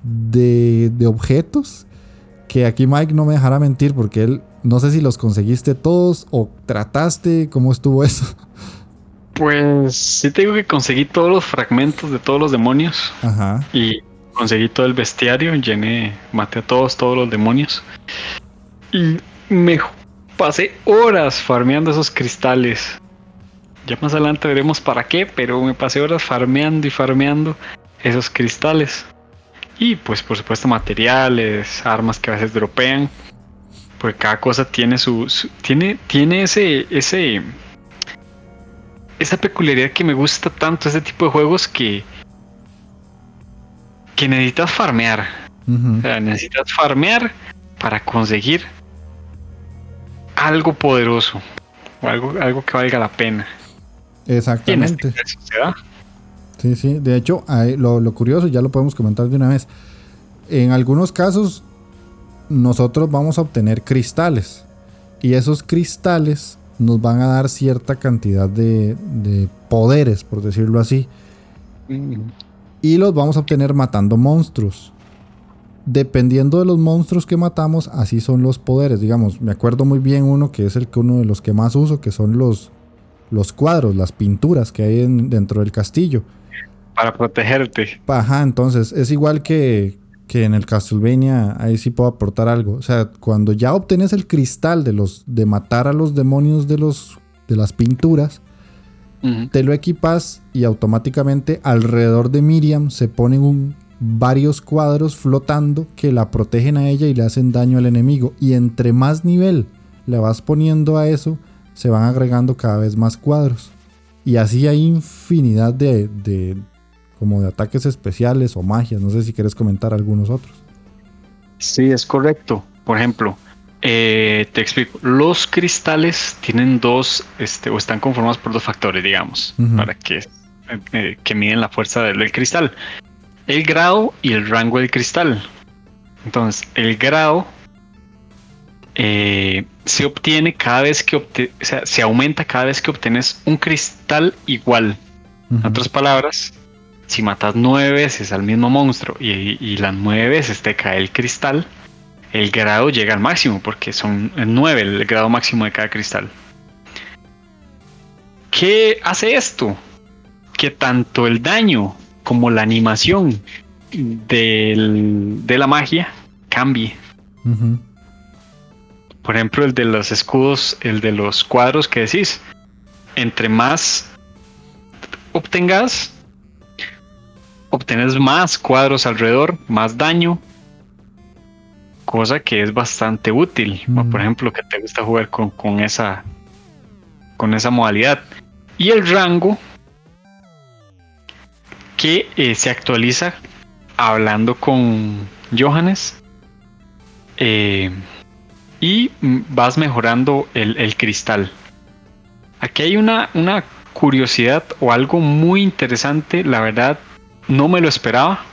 de, de objetos que aquí Mike no me dejará mentir porque él no sé si los conseguiste todos o trataste, ¿cómo estuvo eso? Pues sí te digo que conseguí todos los fragmentos de todos los demonios. Ajá. Y conseguí todo el bestiario, llené, maté a todos, todos los demonios. Y me pasé horas farmeando esos cristales. Ya más adelante veremos para qué, pero me pasé horas farmeando y farmeando esos cristales. Y pues por supuesto materiales, armas que a veces dropean. Porque cada cosa tiene su, tiene, tiene ese, ese, esa peculiaridad que me gusta tanto este tipo de juegos que, que necesitas farmear. O sea, necesitas farmear para conseguir algo poderoso o algo, algo que valga la pena. Exactamente. Sí, sí. De hecho, lo, curioso, ya lo podemos comentar de una vez. En algunos casos, nosotros vamos a obtener cristales. Y esos cristales nos van a dar cierta cantidad de, poderes, por decirlo así. Mm. Y los vamos a obtener matando monstruos. Dependiendo de los monstruos que matamos, así son los poderes. Digamos, me acuerdo muy bien uno que es el que uno de los que más uso, que son los, los cuadros, las pinturas que hay dentro del castillo para protegerte. Ajá, entonces es igual que, que en el Castlevania, ahí sí puedo aportar algo. O sea, cuando ya obtienes el cristal de los de matar a los demonios de los de las pinturas, te lo equipas y automáticamente alrededor de Miriam se ponen un, varios cuadros flotando que la protegen a ella y le hacen daño al enemigo. Y entre más nivel le vas poniendo a eso, se van agregando cada vez más cuadros. Y así hay infinidad de, de como de ataques especiales o magias. No sé si quieres comentar algunos otros. Sí, es correcto. Por ejemplo, eh, te explico. Los cristales tienen dos, este, o están conformados por dos factores, digamos, para que, eh, que miden la fuerza del, cristal. El grado y el rango del cristal. Entonces, el grado eh, se obtiene cada vez que o sea, se aumenta cada vez que obtienes un cristal igual. En otras palabras, si matas nueve veces al mismo monstruo y, y las nueve veces te cae el cristal, el grado llega al máximo, porque son 9 el grado máximo de cada cristal. ¿Qué hace esto? Que tanto el daño como la animación de la magia cambie. Por ejemplo, el de los escudos, el de los cuadros que decís. Entre más obtengas, obtienes más cuadros alrededor, más daño, cosa que es bastante útil. Por ejemplo, que te gusta jugar con, con, esa, con esa modalidad. Y el rango que eh, se actualiza hablando con Johannes. Eh, y vas mejorando el, el, cristal. Aquí hay una, una curiosidad o algo muy interesante. La verdad, no me lo esperaba.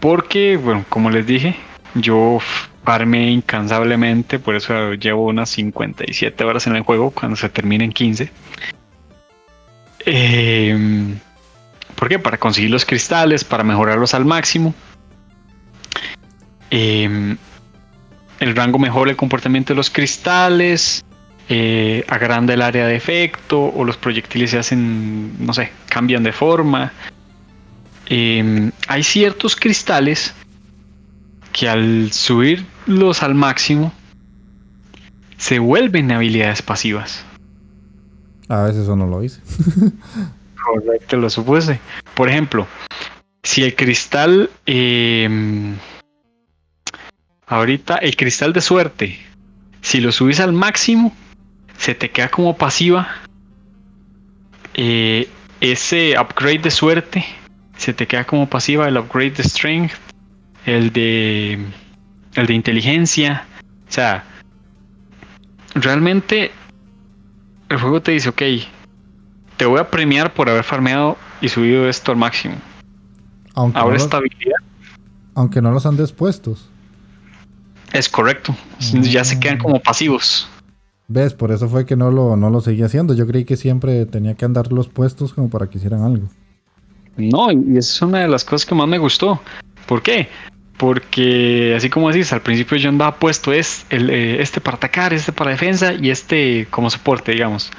Porque, bueno, como les dije, yo farmé incansablemente, por eso llevo unas 57 horas en el juego cuando se termine en 15. Eh, ¿Por qué? Para conseguir los cristales, para mejorarlos al máximo. Em, el rango mejora el comportamiento de los cristales, eh, agranda el área de efecto, o los proyectiles se hacen, no sé, cambian de forma. Em, hay ciertos cristales que al subirlos al máximo se vuelven habilidades pasivas. A veces eso no lo hice. Correcto, lo supuse. Por ejemplo, si el cristal. Em, ahorita, el cristal de suerte. Si lo subís al máximo, se te queda como pasiva. Eh, ese upgrade de suerte se te queda como pasiva el upgrade de strength el de el de inteligencia. O sea, realmente el juego te dice, ok, te voy a premiar por haber farmeado y subido esto al máximo. Aunque Ahora no estabilidad. Aunque no los han despuestos. Es correcto. Ya se quedan como pasivos. ¿Ves? Por eso fue que no lo, no lo seguía haciendo. Yo creí que siempre tenía que andar los puestos como para que hicieran algo. No, y esa es una de las cosas que más me gustó. ¿Por qué? Porque así como decís, al principio yo andaba puesto es el, eh, este para atacar, este para defensa y este como soporte, digamos.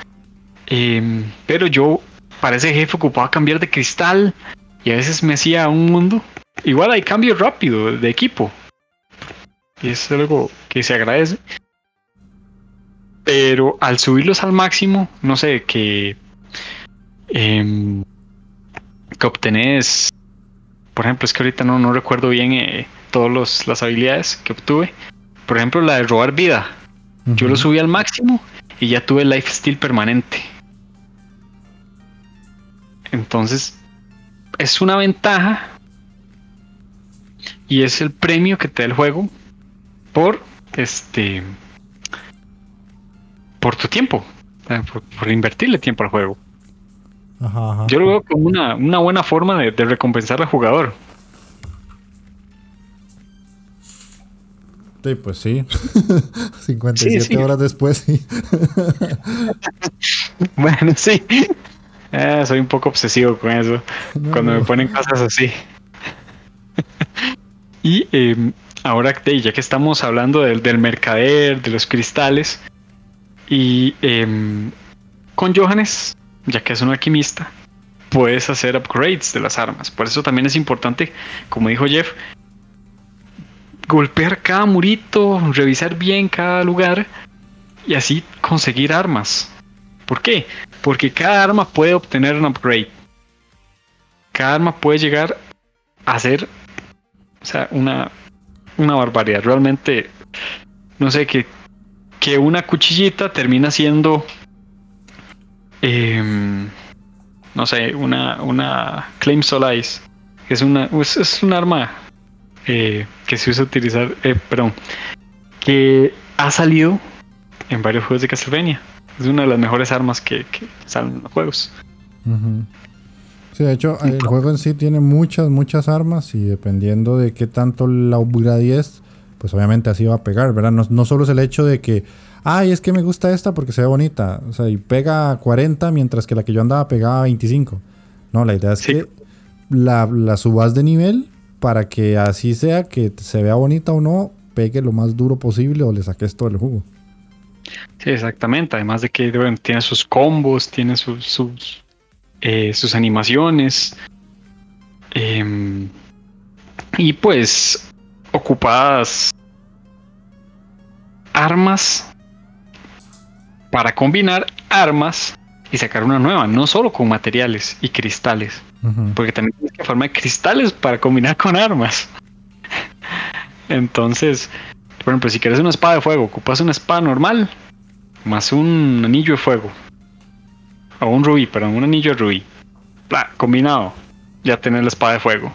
Em, pero yo para ese jefe ocupaba cambiar de cristal y a veces me hacía un mundo. Igual hay cambio rápido de equipo. Y es algo que se agradece. Pero al subirlos al máximo, no sé, que, eh, que obtenés por ejemplo, es que ahorita no, no recuerdo bien eh, todas las habilidades que obtuve. Por ejemplo, la de robar vida. Yo lo subí al máximo y ya tuve life steal permanente. Entonces, es una ventaja y es el premio que te da el juego por este por tu tiempo, por invertirle tiempo al juego. Yo lo veo como una, buena forma de, recompensar al jugador. Sí, pues sí. 57 horas después, sí. bueno, sí. Eh, soy un poco obsesivo con eso. cuando me ponen cosas así. y em, ahora, ya que estamos hablando del, del mercader, de los cristales, y em, con Johannes ya que es un alquimista, puedes hacer upgrades de las armas. Por eso también es importante, como dijo Jeff, golpear cada murito, revisar bien cada lugar y así conseguir armas. ¿Por qué? Porque cada arma puede obtener un upgrade. Cada arma puede llegar a ser o sea, una, una barbaridad. Realmente, no sé, que que una cuchillita termina siendo, em, no sé, una, una Claim Solace, que es, una, es, un arma eh, que se usa utilizar, eh, perdón, que ha salido en varios juegos de Castlevania. Es una de las mejores armas que, salen en los juegos. Sí, de hecho, el juego en sí tiene muchas, muchas armas y dependiendo de qué tanto la upgrades, pues obviamente así va a pegar, ¿verdad? No, no solo es el hecho de que, ay, es que me gusta esta porque se ve bonita, o sea, y pega 40 mientras que la que yo andaba pegaba 25. No, la idea es que la, la subas de nivel para que así sea que se vea bonita o no, pegue lo más duro posible o le saques todo el jugo. Sí, exactamente. Además de que tiene sus combos, tiene sus, sus, eh, animaciones. Em, y pues ocupadas armas para combinar armas y sacar una nueva, no solo con materiales y cristales, porque también tienes que formar cristales para combinar con armas. Entonces, por ejemplo, si quieres una espada de fuego, ocupas una espada normal más un anillo de fuego. O un rubí, perdón, un anillo de rubí. combinado, ya tener la espada de fuego.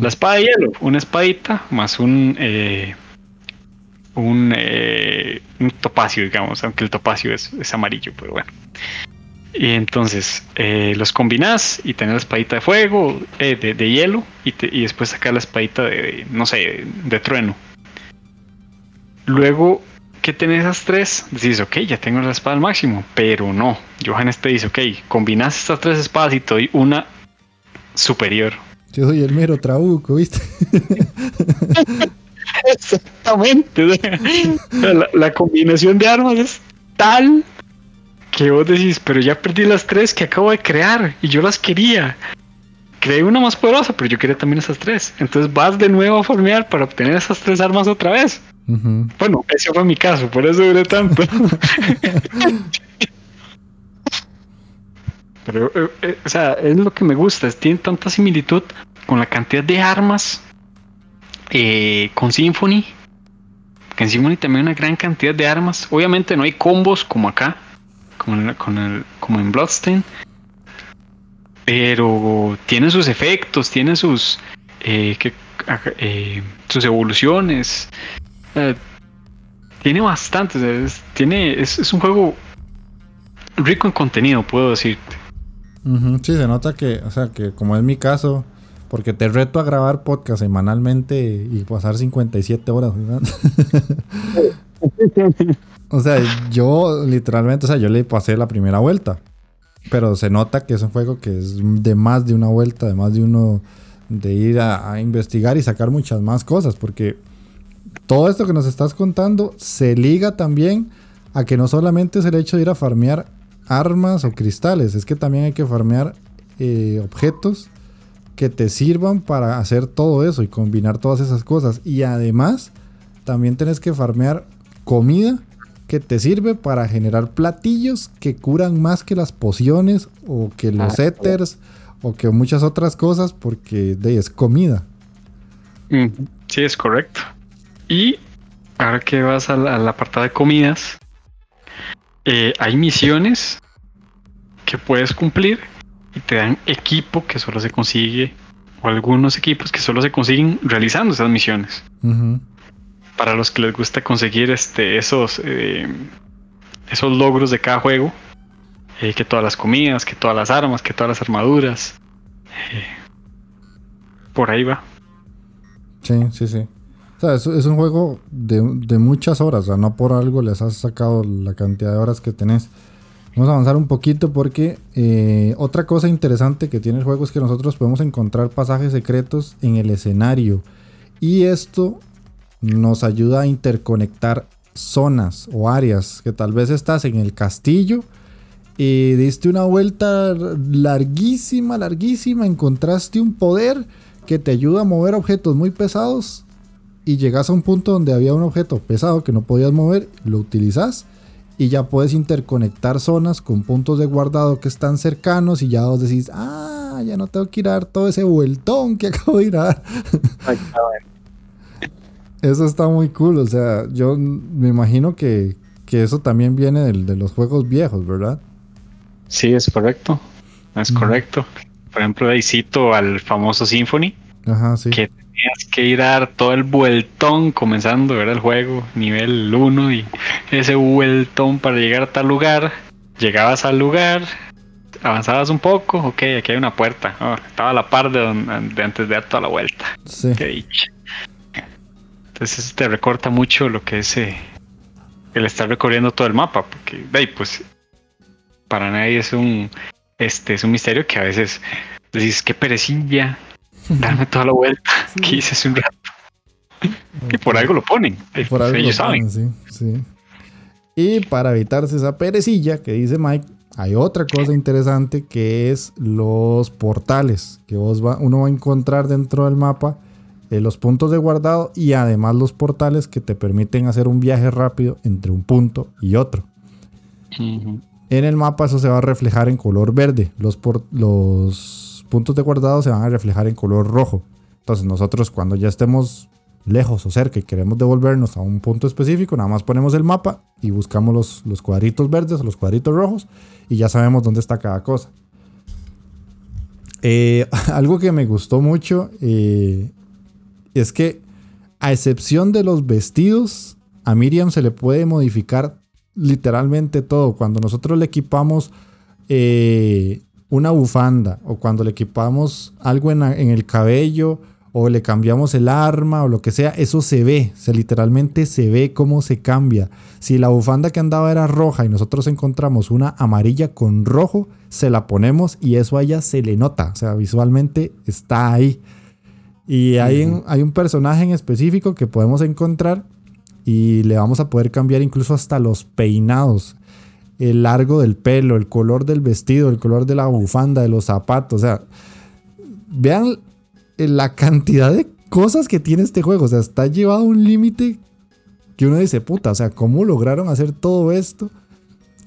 La espada de hielo, una espadita más un eh, un, eh, un topacio, digamos, aunque el topacio es, amarillo, pero bueno. Y entonces eh, los combinas y tener la espadita de fuego, de, de, hielo, y, y, después sacar la espadita de, no sé, de trueno. Luego que tenés esas tres, decís, ok, ya tengo la espada al máximo, pero no. Johannes te dice, ok, combinas estas tres espadas y te doy una superior. Yo soy el mero trabuco, ¿viste? Exactamente. La, combinación de armas es tal que vos decís, pero ya perdí las tres que acabo de crear y yo las quería. Creé una más poderosa, pero yo quería también esas tres. Entonces vas de nuevo a formear para obtener esas tres armas otra vez. Bueno, ese fue mi caso, por eso duré tanto. Pero, eh, eh, o sea, es lo que me gusta, tiene tanta similitud con la cantidad de armas eh, con Symphony. Que en Symphony también hay una gran cantidad de armas. Obviamente no hay combos como acá, como en, como en Bloodstain. Pero tiene sus efectos, tiene sus, sus evoluciones. Eh, tiene bastante, tiene, es, un juego rico en contenido, puedo decirte. sí, se nota que, o sea, que como es mi caso, porque te reto a grabar podcast semanalmente y pasar 57 horas. o sea, yo literalmente, o sea, yo le pasé la primera vuelta. Pero se nota que es un juego que es de más de una vuelta, de más de uno, de ir a investigar y sacar muchas más cosas. Porque todo esto que nos estás contando se liga también a que no solamente es el hecho de ir a farmear armas o cristales, es que también hay que farmear eh, objetos que te sirvan para hacer todo eso y combinar todas esas cosas. Y además, también tienes que farmear comida que te sirve para generar platillos que curan más que las pociones o que los éteres o que muchas otras cosas porque de es comida. Sí, es correcto. Y ahora que vas al, apartado de comidas, eh, hay misiones que puedes cumplir y te dan equipo que solo se consigue, o algunos equipos que solo se consiguen realizando esas misiones. Para los que les gusta conseguir este, esos, eh, esos logros de cada juego, eh, que todas las comidas, que todas las armas, que todas las armaduras. por ahí va. Sí, sí, sí. O sea, es, un juego de, muchas horas, o sea, no por algo les has sacado la cantidad de horas que tenés. Vamos a avanzar un poquito porque eh, otra cosa interesante que tiene el juego es que nosotros podemos encontrar pasajes secretos en el escenario. Y esto nos ayuda a interconectar zonas o áreas que tal vez estás en el castillo y diste una vuelta larguísima, larguísima, encontraste un poder que te ayuda a mover objetos muy pesados y llegas a un punto donde había un objeto pesado que no podías mover, lo utilizas y ya puedes interconectar zonas con puntos de guardado que están cercanos y ya vos decís, ah, ya no tengo que ir a dar todo ese vueltón que acabo de ir a dar. Eso está muy cool, o sea, yo me imagino que que eso también viene del- de los juegos viejos, ¿verdad? Sí, es correcto. Es correcto. Por ejemplo, ahí cito al famoso Symphony, Ajá, sí. que tenías que ir a dar todo el vueltón comenzando ¿verdad? el juego, nivel 1, y ese vueltón para llegar a tal lugar. Llegabas al lugar, avanzabas un poco, ok, aquí hay una puerta. Oh, estaba a la par de, don- de antes de dar toda la vuelta. Sí. Qué dicha. Entonces eso te recorta mucho lo que es eh, el estar recorriendo todo el mapa, porque de ahí, pues para nadie es un este es un misterio que a veces decís qué perecilla darme toda la vuelta que hice hace un rato. Y por algo lo ponen. eh, Por algo ellos lo saben. sí, sí. Y para evitarse esa perecilla que dice Mike, hay otra cosa interesante que es los portales, que vos va- uno va a encontrar dentro del mapa eh, los puntos de guardado y además los portales que te permiten hacer un viaje rápido entre un punto y otro. En el mapa eso se va a reflejar en color verde. Los, por- los puntos de guardado se van a reflejar en color rojo. Entonces nosotros cuando ya estemos lejos o cerca y queremos devolvernos a un punto específico, nada más ponemos el mapa y buscamos los, los cuadritos verdes o los cuadritos rojos y ya sabemos dónde está cada cosa. Eh, algo que me gustó mucho eh, es que a excepción de los vestidos, a Miriam se le puede modificar literalmente todo. Cuando nosotros le equipamos eh, una bufanda o cuando le equipamos algo en, el cabello o le cambiamos el arma o lo que sea, eso se ve, se literalmente se ve cómo se cambia. Si la bufanda que andaba era roja y nosotros encontramos una amarilla con rojo, se la ponemos y eso a ella se le nota, o sea, visualmente está ahí. Y hay, un- hay un personaje en específico que podemos encontrar y le vamos a poder cambiar incluso hasta los peinados, el largo del pelo, el color del vestido, el color de la bufanda, de los zapatos. O sea, vean la cantidad de cosas que tiene este juego. O sea, está llevado a un límite que uno dice, puta, o sea, ¿cómo lograron hacer todo esto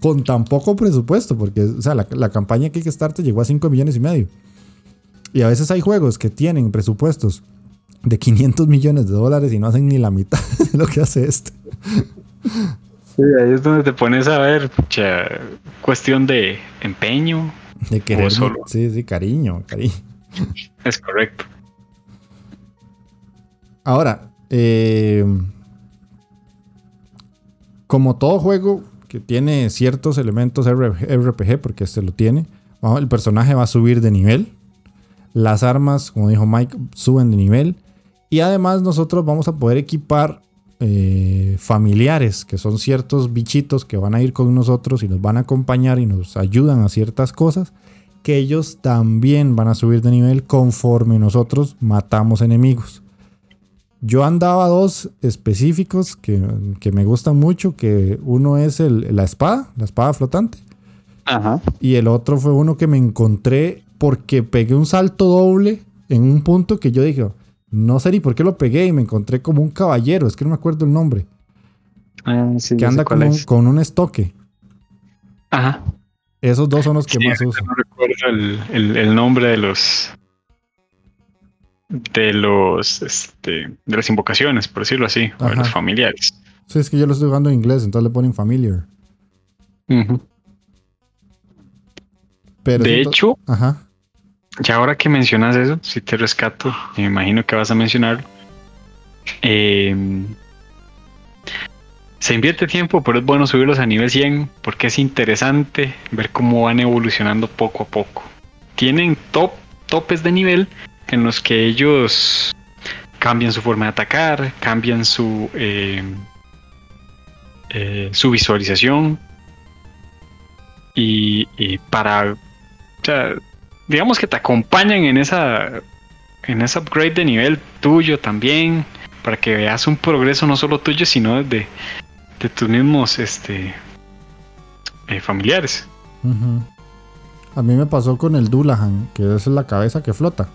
con tan poco presupuesto? Porque, o sea, la, la campaña Kickstarter llegó a 5 millones y medio. Y a veces hay juegos que tienen presupuestos de 500 millones de dólares y no hacen ni la mitad de lo que hace este. Sí, ahí es donde te pones a ver, pucha, cuestión de empeño. De querer. solo. Sí, sí, cariño, cariño. Es correcto. Ahora, eh, como todo juego que tiene ciertos elementos RPG, porque este lo tiene, el personaje va a subir de nivel. Las armas, como dijo Mike, suben de nivel. Y además nosotros vamos a poder equipar eh, familiares, que son ciertos bichitos que van a ir con nosotros y nos van a acompañar y nos ayudan a ciertas cosas, que ellos también van a subir de nivel conforme nosotros matamos enemigos. Yo andaba dos específicos que, que me gustan mucho, que uno es el- la espada, la espada flotante, Ajá. y el otro fue uno que me encontré porque pegué un salto doble en un punto que yo dije, no sé ni por qué lo pegué y me encontré como un caballero, es que no me acuerdo el nombre, Ah, sí, que anda como un- es. con un estoque. Ajá. Esos dos son los que Sí, más uso. No recuerdo el, el- el nombre de los de los este, de las invocaciones, por decirlo así, o de Ajá. los familiares. Sí, es que yo lo estoy jugando en inglés, entonces le ponen familiar. Ujú. Pero De siento- hecho, Ajá. Ya ahora que mencionas eso, si te rescato, me imagino que vas a mencionarlo. eh, se invierte tiempo, pero es bueno subirlos a nivel 100 porque es interesante ver cómo van evolucionando poco a poco. Tienen top, topes de nivel en los que ellos cambian su forma de atacar, cambian su, eh, eh, su visualización y, para, digamos que te acompañan en esa, en ese upgrade de nivel tuyo también, para que veas un progreso no solo tuyo, sino de, de tus mismos este, eh, familiares. A mí me pasó con el Dullahan, que es la cabeza que flota.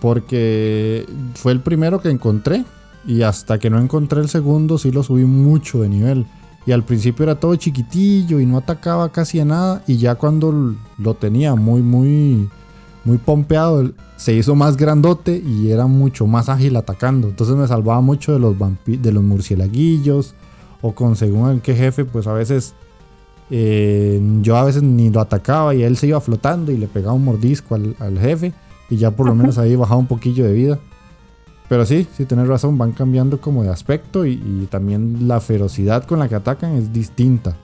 Porque fue el primero que encontré. Y hasta que no encontré el segundo, sí lo subí mucho de nivel. Y al principio era todo chiquitillo y no atacaba casi a nada. Y ya cuando lo tenía muy, muy, muy pompeado, se hizo más grandote y era mucho más ágil atacando. Entonces me salvaba mucho de los, de los murcielaguillos. o con según qué jefe, pues a veces eh, yo a veces ni lo atacaba y él se iba flotando y le pegaba un mordisco al, jefe y ya por lo menos ahí bajaba un poquillo de vida. Pero sí, sí tenés razón, van cambiando como de aspecto y, también la ferocidad con la que atacan es distinta.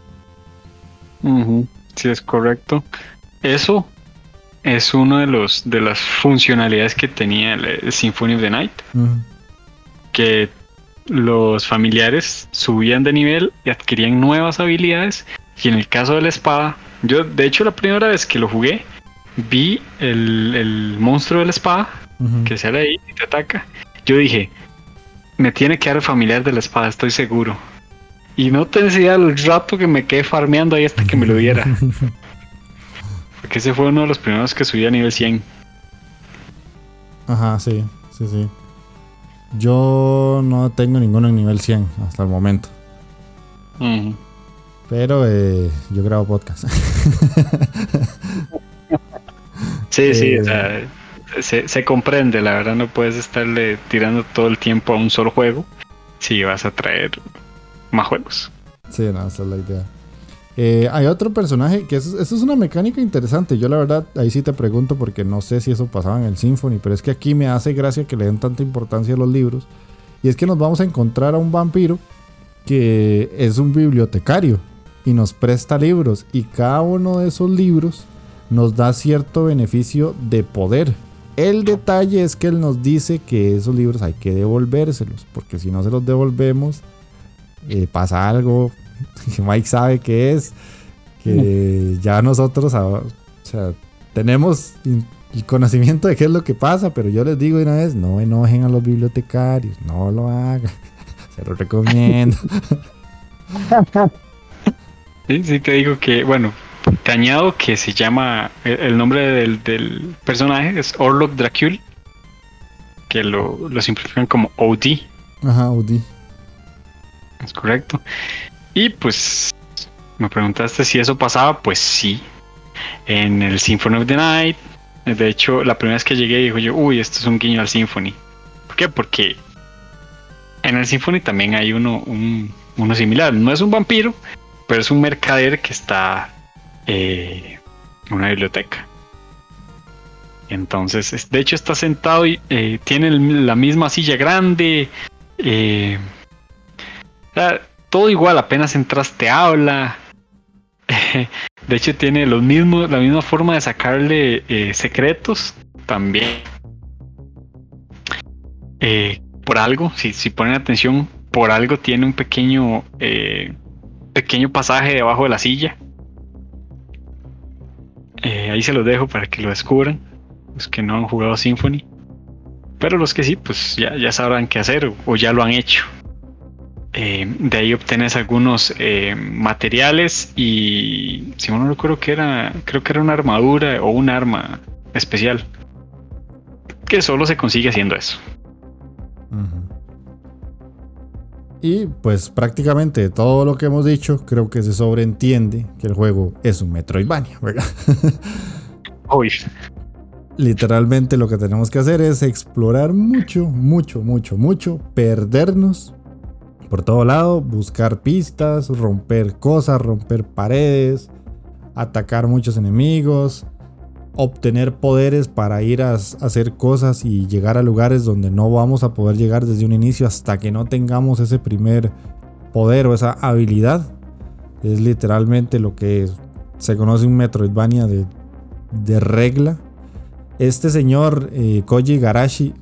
Sí, es correcto. Eso es una de los de las funcionalidades que tenía el, Symphony of the Night. Que los familiares subían de nivel y adquirían nuevas habilidades. Y en el caso de la espada, yo de hecho la primera vez que lo jugué, vi el, monstruo de la espada que sale ahí y te ataca. Yo dije, me tiene que dar el familiar de la espada, estoy seguro. Y no te decía el rato que me quedé farmeando ahí hasta que me lo diera. Porque ese fue uno de los primeros que subí a nivel 100. Ajá, sí, sí, sí. Yo no tengo ninguno en nivel 100 hasta el momento. Pero eh, yo grabo podcast. sí, sí, eh, se, se, comprende, la verdad no puedes estarle tirando todo el tiempo a un solo juego si vas a traer más juegos. Sí, no, esa es la idea. Eh, hay otro personaje que eso, es una mecánica interesante. Yo la verdad ahí sí te pregunto porque no sé si eso pasaba en el Symphony, pero es que aquí me hace gracia que le den tanta importancia a los libros. Y es que nos vamos a encontrar a un vampiro que es un bibliotecario y nos presta libros y cada uno de esos libros nos da cierto beneficio de poder. El detalle es que él nos dice que esos libros hay que devolvérselos porque si no se los devolvemos eh, pasa algo que Mike sabe que es, que ya nosotros o sea, tenemos el conocimiento de qué es lo que pasa, pero yo les digo una vez, no enojen a los bibliotecarios, no lo hagan, se lo recomiendo. Sí, sí, te digo que, bueno, te añado que se llama, el nombre del, personaje es Orlok Dracul, que lo, lo simplifican como OD. Ajá, OD. Es correcto. Y pues me preguntaste si eso pasaba, pues sí. En el Symphony of the Night, de hecho, la primera vez que llegué dijo yo, uy, esto es un guiño al Symphony. ¿Por qué? Porque en el Symphony también hay uno, uno similar. No es un vampiro, pero es un mercader que está eh, una biblioteca. Entonces, de hecho, está sentado y eh, tiene la misma silla grande. Eh, todo igual, apenas entraste habla. De hecho, tiene los mismos, la misma forma de sacarle secretos también. Por algo, si, si ponen atención, por algo tiene un pequeño, pequeño pasaje debajo de la silla. Ahí se los dejo para que lo descubran. Los que no han jugado Symphony. Pero los que sí, pues ya, ya sabrán qué hacer o ya lo han hecho. Eh, de ahí obtienes algunos eh, materiales y si no recuerdo que era, creo que era una armadura o un arma especial que solo se consigue haciendo eso. Y pues prácticamente todo lo que hemos dicho creo que se sobreentiende que el juego es un Metroidvania, ¿verdad? Literalmente lo que tenemos que hacer es explorar mucho, mucho, mucho, mucho, perdernos por todo lado, buscar pistas, romper cosas, romper paredes, atacar muchos enemigos, obtener poderes para ir a, hacer cosas y llegar a lugares donde no vamos a poder llegar desde un inicio hasta que no tengamos ese primer poder o esa habilidad. Es literalmente lo que se conoce un Metroidvania de, de regla. Este señor eh, Koji Garashi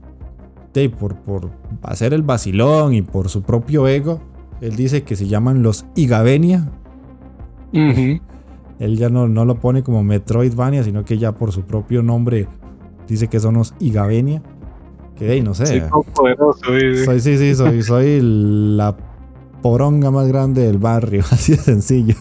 por, por hacer el vacilón y por su propio ego, él dice que se llaman los Igavenia. Él ya no, no, lo pone como Metroidvania, sino que ya por su propio nombre dice que son los Igavenia. Que no sé. soy, sí, sí, soy, soy la poronga más grande del barrio, así de sencillo.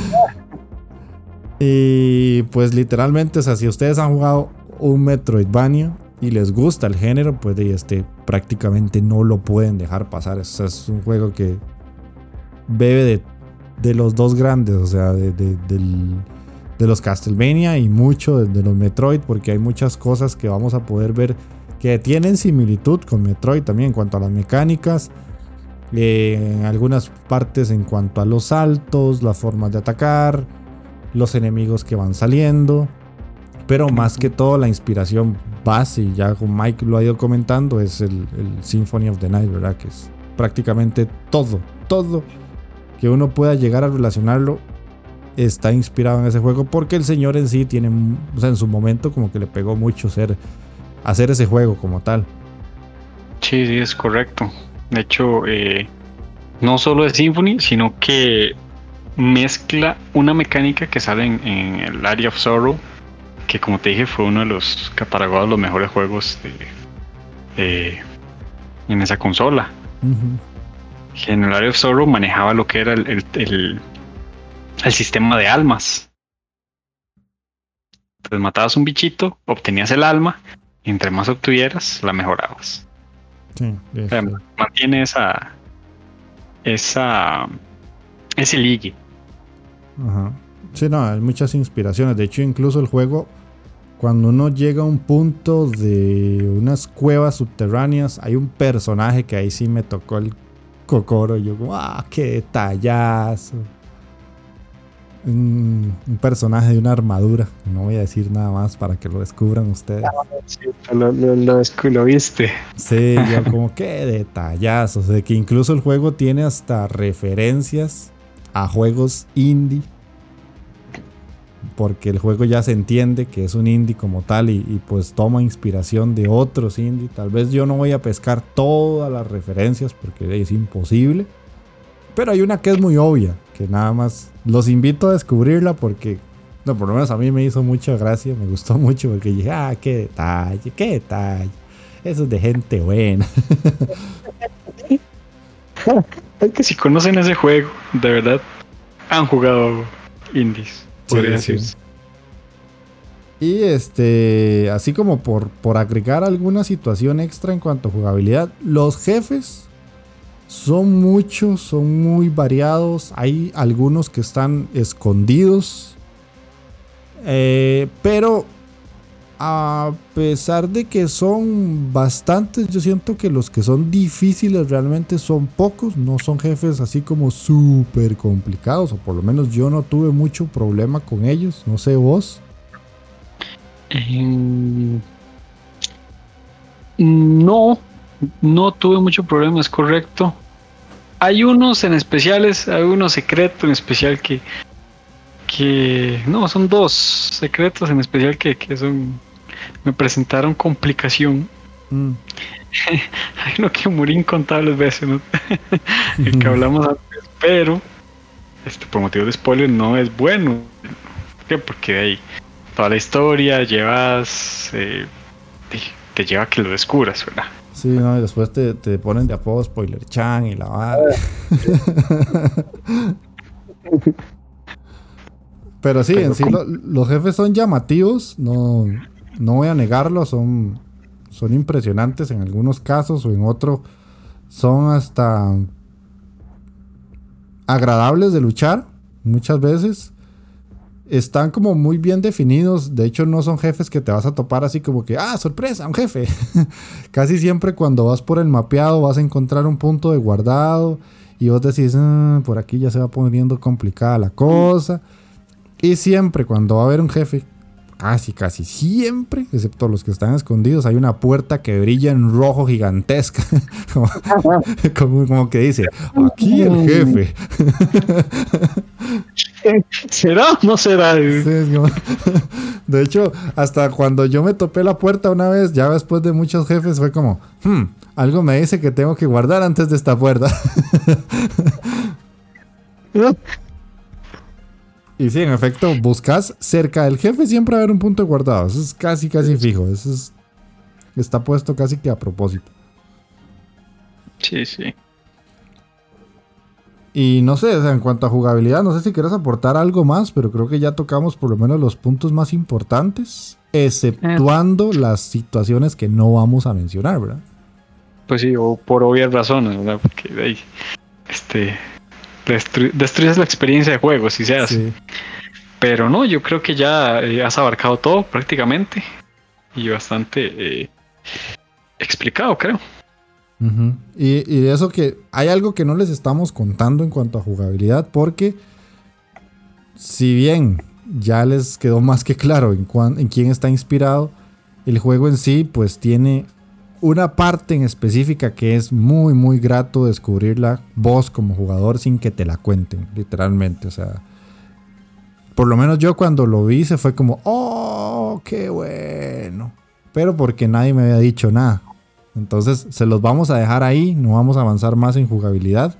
y pues literalmente, o sea, si ustedes han jugado un Metroidvania, y les gusta el género, pues de este prácticamente no lo pueden dejar pasar. es un juego que bebe de, los dos grandes, o sea, de, de los Castlevania y mucho de, los Metroid, porque hay muchas cosas que vamos a poder ver que tienen similitud con Metroid también en cuanto a las mecánicas. eh, en algunas partes en cuanto a los saltos, las formas de atacar, los enemigos que van saliendo. Pero más que todo la inspiración base, ya con Mike lo ha ido comentando, es el, el, Symphony of the Night, ¿verdad? Que es prácticamente todo, todo que uno pueda llegar a relacionarlo está inspirado en ese juego porque el señor en sí tiene, o sea, en su momento como que le pegó mucho ser, hacer ese juego como tal. Sí, sí, es correcto. De hecho, eh, no solo es Symphony, sino que mezcla una mecánica que sale en, el Area of Sorrow, que como te dije fue uno de los catalogados los mejores juegos de, en esa consola. En el Of Sorrow manejaba lo que era el, el sistema de almas. Entonces matabas un bichito, obtenías el alma, y entre más obtuvieras, la mejorabas. Sí, mantiene esa. esa. ese ligue. Ajá. Sí, no, hay muchas inspiraciones. De hecho, incluso el juego, cuando uno llega a un punto de unas cuevas subterráneas, hay un personaje que ahí sí me tocó el cocoro. Y yo, ¡ah, wow, qué detallazo! un, personaje de una armadura. No voy a decir nada más para que lo descubran ustedes. Ah, lo, lo, viste. Sí, yo como que detallazos. De que incluso el juego tiene hasta referencias a juegos indie. Porque el juego ya se entiende que es un indie como tal y, pues toma inspiración de otros indie. Tal vez yo no voy a pescar todas las referencias porque es imposible. Pero hay una que es muy obvia, que nada más los invito a descubrirla porque, no, por lo menos a mí me hizo mucha gracia, me gustó mucho porque dije, ah, qué detalle, qué detalle. Eso es de gente buena. es que si conocen ese juego, de verdad, han jugado indies, podría decirse. Y este, así como por, por agregar alguna situación extra en cuanto a jugabilidad, los jefes son muchos, son muy variados. Hay algunos que están escondidos. Eh, pero a pesar de que son bastantes, yo siento que los que son difíciles realmente son pocos. No son jefes así como súper complicados. O por lo menos yo no tuve mucho problema con ellos. No sé vos. Em, no, no tuve mucho problema, es correcto. Hay unos en especiales, hay unos secretos en especial que, que no, son dos secretos en especial que, son, me presentaron complicación. Mm. hay uno que morí incontables veces, ¿no? el que hablamos antes, pero este, por motivo de spoiler no es bueno. Porque hay toda la historia llevas, eh, te lleva a que lo descubras, ¿verdad? Sí, no, y después te, ponen de apodo Spoiler Chan y la vara. Pero sí, en sí los jefes son llamativos, no, no voy a negarlo, son, son impresionantes en algunos casos o en otros son hasta agradables de luchar muchas veces están como muy bien definidos. De hecho, no son jefes que te vas a topar así como que, ah, sorpresa, un jefe. Casi siempre cuando vas por el mapeado vas a encontrar un punto de guardado y vos decís, ah, por aquí ya se va poniendo complicada la cosa. Y siempre cuando va a haber un jefe casi, casi siempre, excepto los que están escondidos, hay una puerta que brilla en rojo gigantesca. como, que dice, aquí el jefe. ¿Será o no será? de hecho, hasta cuando yo me topé la puerta una vez, ya después de muchos jefes, fue como, hmm, algo me dice que tengo que guardar antes de esta puerta. Y sí, en efecto, buscas cerca del jefe siempre va a haber un punto guardado. Eso es casi, casi fijo. Eso es, está puesto casi que a propósito. Sí, sí. Y no sé, en cuanto a jugabilidad, no sé si quieres aportar algo más, pero creo que ya tocamos por lo menos los puntos más importantes, exceptuando las situaciones que no vamos a mencionar, ¿verdad? Pues sí, o por obvias razones, ¿verdad? Porque de ahí, este, destruyes la experiencia de juego, si se hace. Pero no, yo creo que ya eh, has abarcado todo prácticamente y bastante eh, explicado, creo. y, y, eso que hay algo que no les estamos contando en cuanto a jugabilidad, porque si bien ya les quedó más que claro en, en quién está inspirado, el juego en sí pues tiene una parte en específica que es muy muy grato descubrirla vos como jugador sin que te la cuenten, literalmente, o sea, por lo menos yo cuando lo vi se fue como, oh, qué bueno, pero porque nadie me había dicho nada. Entonces se los vamos a dejar ahí, no vamos a avanzar más en jugabilidad.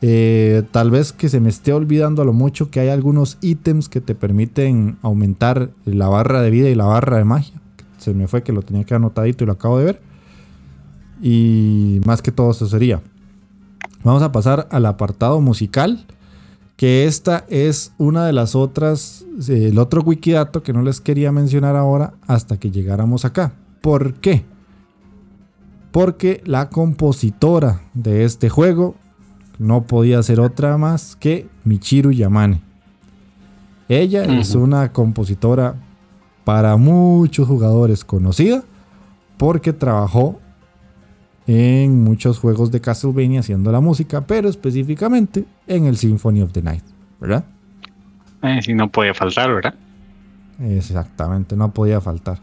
Eh, tal vez que se me esté olvidando a lo mucho que hay algunos ítems que te permiten aumentar la barra de vida y la barra de magia. Se me fue que lo tenía que anotadito y lo acabo de ver. Y más que todo eso sería. Vamos a pasar al apartado musical. Que esta es una de las otras, el otro wikidato que no les quería mencionar ahora hasta que llegáramos acá. ¿Por qué? Porque la compositora de este juego no podía ser otra más que Michiru Yamane. Ella es una compositora para muchos jugadores conocida porque trabajó en muchos juegos de Castlevania haciendo la música, pero específicamente en el Symphony of the Night, ¿verdad? Eh, sí, no podía faltar, ¿verdad? Exactamente, no podía faltar.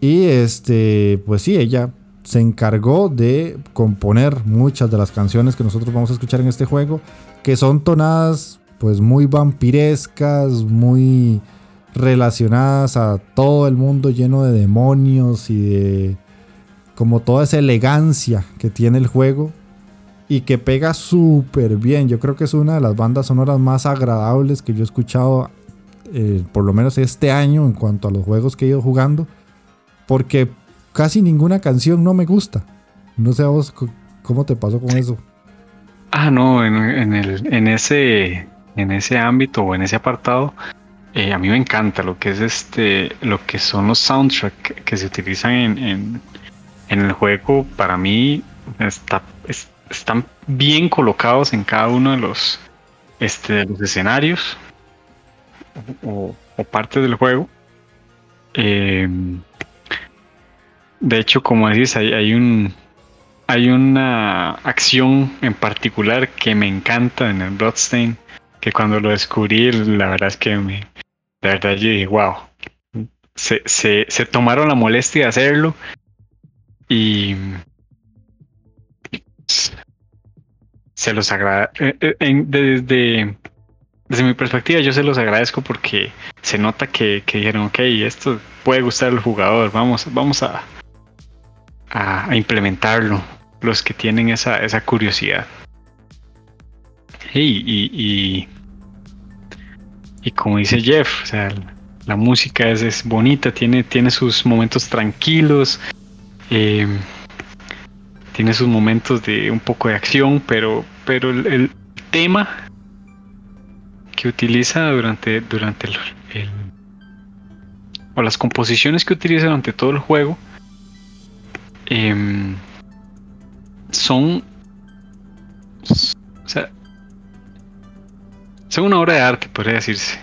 Y este, pues sí, ella se encargó de componer muchas de las canciones que nosotros vamos a escuchar en este juego, que son tonadas pues muy vampirescas, muy relacionadas a todo el mundo lleno de demonios y de como toda esa elegancia que tiene el juego y que pega súper bien. Yo creo que es una de las bandas sonoras más agradables que yo he escuchado, eh, por lo menos este año, en cuanto a los juegos que he ido jugando, porque casi ninguna canción no me gusta. No sé a vos cómo te pasó con eso. Ah, no, en, el, en, ese, en ese ámbito o en ese apartado, eh, a mí me encanta lo que es este, lo que son los soundtracks que se utilizan en, en, el juego. Para mí está, están bien colocados en cada uno de los, este, los escenarios o, partes del juego. Eh, de hecho, como decís, hay, un hay una acción en particular que me encanta en el Bloodstain, que cuando lo descubrí, la verdad es que me, la verdad yo dije, wow, se, se, tomaron la molestia de hacerlo y se los agradezco. Eh, eh, desde, desde mi perspectiva, yo se los agradezco porque se nota que, que dijeron, ok, esto puede gustar al jugador, vamos, vamos a, a, implementarlo, los que tienen esa, esa curiosidad. y, y, como dice Jeff, o sea, la música es, es bonita, tiene, tiene sus momentos tranquilos, eh, tiene sus momentos de un poco de acción, pero, pero el, tema que utiliza durante, durante el, o las composiciones que utiliza durante todo el juego Em, son. O sea. Son una obra de arte, podría decirse.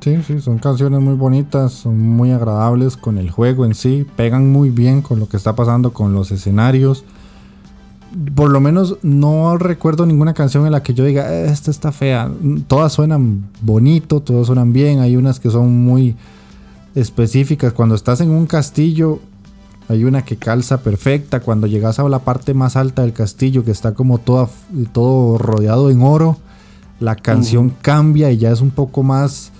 Sí, sí, son canciones muy bonitas, son muy agradables con el juego en sí, pegan muy bien con lo que está pasando con los escenarios. Por lo menos no recuerdo ninguna canción en la que yo diga, esta está fea. Todas suenan bonito, todas suenan bien. Hay unas que son muy específicas. Cuando estás en un castillo, hay una que calza perfecta. Cuando llegas a la parte más alta del castillo, que está como toda, todo rodeado en oro, la canción cambia y ya es un poco más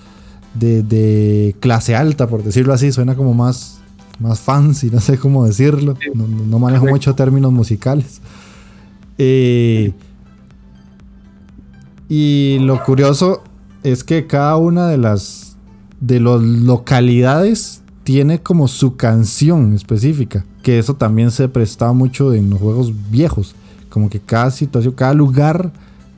de, clase alta, por decirlo así. Suena como más, más fancy, no sé cómo decirlo. No, manejo mucho términos musicales. Eh, y lo curioso es que cada una de las de las localidades tiene como su canción específica, que eso también se prestaba mucho en los juegos viejos, como que cada situación, cada lugar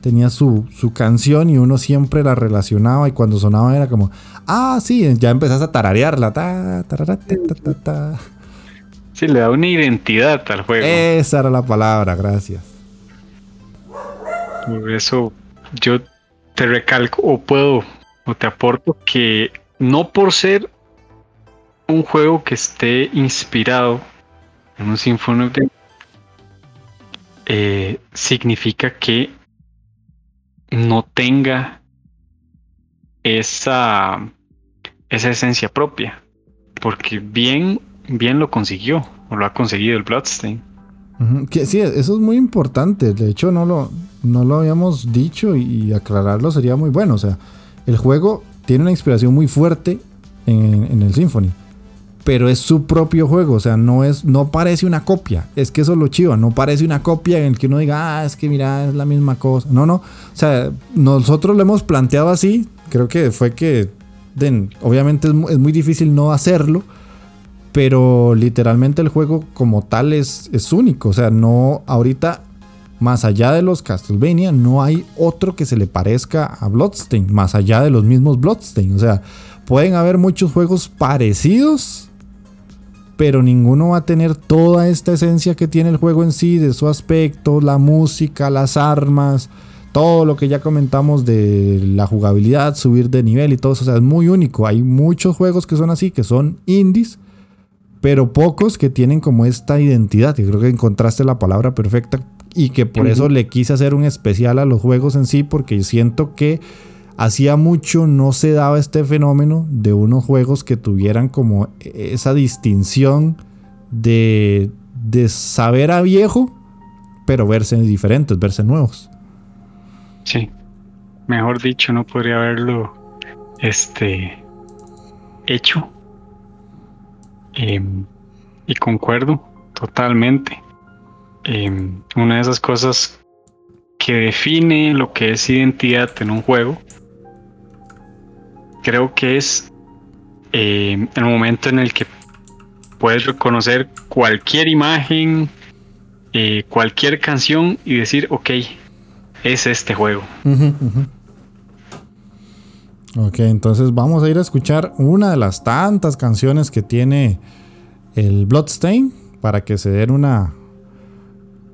tenía su, su canción y uno siempre la relacionaba y cuando sonaba era como, ah, sí, ya empezás a tararearla. Ta, sí, le da una identidad al juego. Esa era la palabra, gracias. Por eso yo te recalco o puedo o te aporto que no por ser un juego que esté inspirado en un of the eh, significa que no tenga esa, esa esencia propia. Porque bien, bien lo consiguió, o lo ha conseguido el Bloodstain. que, sí, eso es muy importante. De hecho, no lo, no lo habíamos dicho y aclararlo sería muy bueno. O sea, el juego tiene una inspiración muy fuerte en, en el Symphony pero es su propio juego, o sea, no es no parece una copia, es que eso es lo chivo, no parece una copia en el que uno diga, ah, es que mira, es la misma cosa. No, no, o sea, nosotros lo hemos planteado así, creo que fue que obviamente es, muy difícil no hacerlo, pero literalmente el juego como tal es, es único, o sea, no ahorita más allá de los Castlevania no hay otro que se le parezca a Bloodstain, más allá de los mismos Bloodstain, o sea, pueden haber muchos juegos parecidos pero ninguno va a tener toda esta esencia que tiene el juego en sí, de su aspecto, la música, las armas, todo lo que ya comentamos de la jugabilidad, subir de nivel y todo eso. O sea, es muy único. Hay muchos juegos que son así, que son indies, pero pocos que tienen como esta identidad. Y creo que encontraste la palabra perfecta y que por eso le quise hacer un especial a los juegos en sí, porque siento que hacía mucho no se daba este fenómeno de unos juegos que tuvieran como esa distinción de, de saber a viejo, pero verse diferentes, verse nuevos. Sí, mejor dicho, no podría haberlo este, hecho. Em, y concuerdo totalmente. Em, una de esas cosas que define lo que es identidad en un juego creo que es eh, el momento en el que puedes reconocer cualquier imagen, eh, cualquier canción y decir, ok, es este juego. Ok, entonces vamos a ir a escuchar una de las tantas canciones que tiene el Bloodstain para que se den una,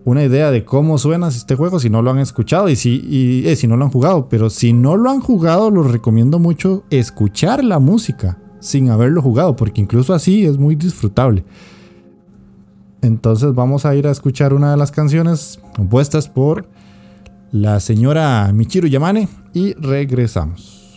una idea de cómo suena este juego si no lo han escuchado y si, eh, si no lo han jugado. Pero si no lo han jugado, los recomiendo mucho escuchar la música sin haberlo jugado, porque incluso así es muy disfrutable. Entonces vamos a ir a escuchar una de las canciones compuestas por la señora Michiru Yamane y regresamos.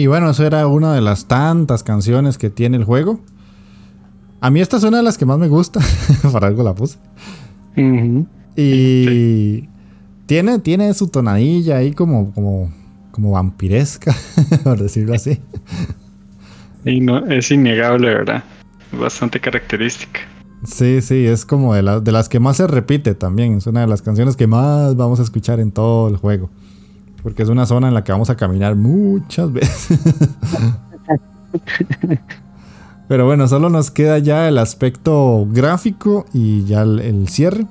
Y bueno, eso era una de las tantas canciones que tiene el juego. A mí esta es una de las que más me gusta. Para algo la puse. Y tiene, tiene su tonadilla ahí como, como, como vampiresca, por decirlo así. Y no, es innegable, ¿verdad? Bastante característica. Sí, sí, es como de, de las que más se repite también. Es una de las canciones que más vamos a escuchar en todo el juego. Porque es una zona en la que vamos a caminar muchas veces. Pero bueno, solo nos queda ya el aspecto gráfico y ya el, cierre.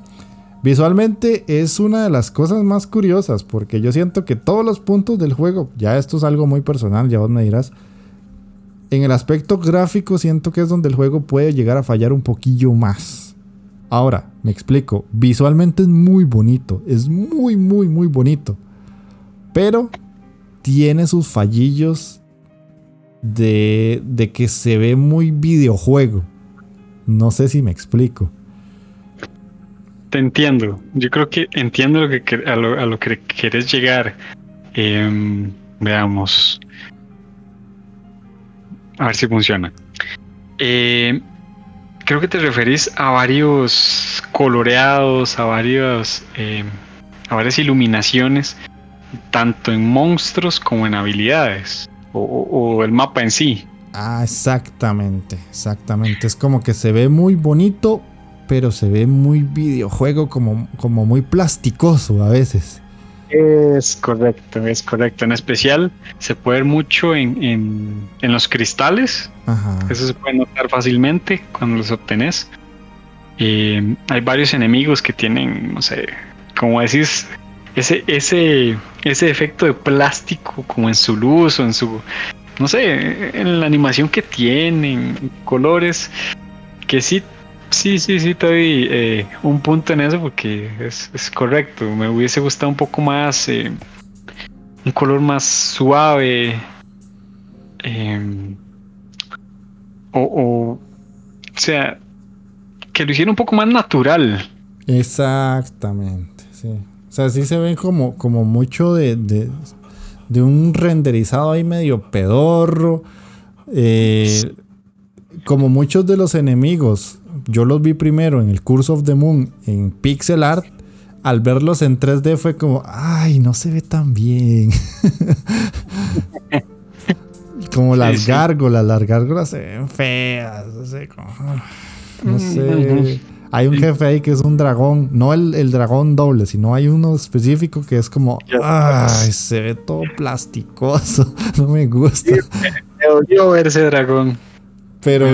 Visualmente es una de las cosas más curiosas porque yo siento que todos los puntos del juego, ya esto es algo muy personal, ya vos me dirás, en el aspecto gráfico siento que es donde el juego puede llegar a fallar un poquillo más. Ahora, me explico, visualmente es muy bonito, es muy, muy, muy bonito. Pero tiene sus fallillos de, de que se ve muy videojuego. No sé si me explico. Te entiendo. Yo creo que entiendo lo que, a, lo, que quieres llegar. Em, veamos. A ver si funciona. Eh, creo que te referís a varios coloreados, a varios, em, a varias iluminaciones, tanto en monstruos como en habilidades o, el mapa en sí. Ah, exactamente, exactamente. Es como que se ve muy bonito, pero se ve muy videojuego, como, como muy plasticoso a veces. Es correcto, es correcto. En especial se puede ver mucho en, en, los cristales. Eso se puede notar fácilmente cuando los obtenés. Eh, hay varios enemigos que tienen, no sé, como decís, ese, ese, ese efecto de plástico como en su luz o en su, no sé, en la animación que tienen, colores, que sí, sí, sí, sí, te doy eh, un punto en eso porque es, correcto, me hubiese gustado un poco más, eh, un color más suave, em, o, o sea, que lo hiciera un poco más natural. Exactamente, sí. O sea, sí se ven como, como mucho de, de, un renderizado ahí medio pedorro. Eh, como muchos de los enemigos, yo los vi primero en el Curse of the Moon en pixel art. Al verlos en 3D fue como, ay, no se ve tan bien. como las gárgolas, las gárgolas se ven feas. No sé. no sé. Hay un jefe ahí que es un dragón, no el, dragón doble, sino hay uno específico que es como, ay, se ve todo plasticoso, no me gusta. me, dolió ver ese dragón. Pero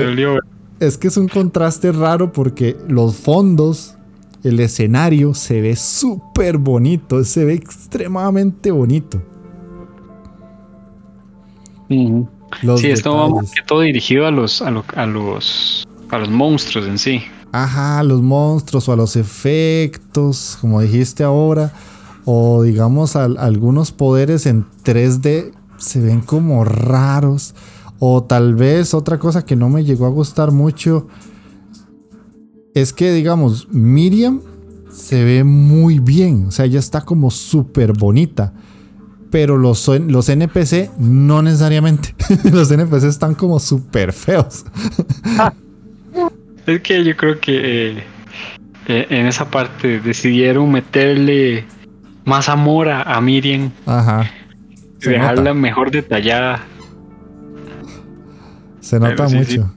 es que es un contraste raro porque los fondos, el escenario se ve súper bonito, se ve extremadamente bonito. sí, esto va más que todo dirigido a los, a, a los, a los monstruos en sí. Ajá, a los monstruos o a los efectos, como dijiste ahora, o digamos algunos poderes en 3D se ven como raros, o tal vez otra cosa que no me llegó a gustar mucho es que digamos Miriam se ve muy bien, o sea, ella está como súper bonita. Pero los, los NPC no necesariamente. los NPC están como súper feos. Es que yo creo que eh, eh, en esa parte decidieron meterle más amor a, Miriam. Ajá. dejarla mejor detallada. Se nota mucho.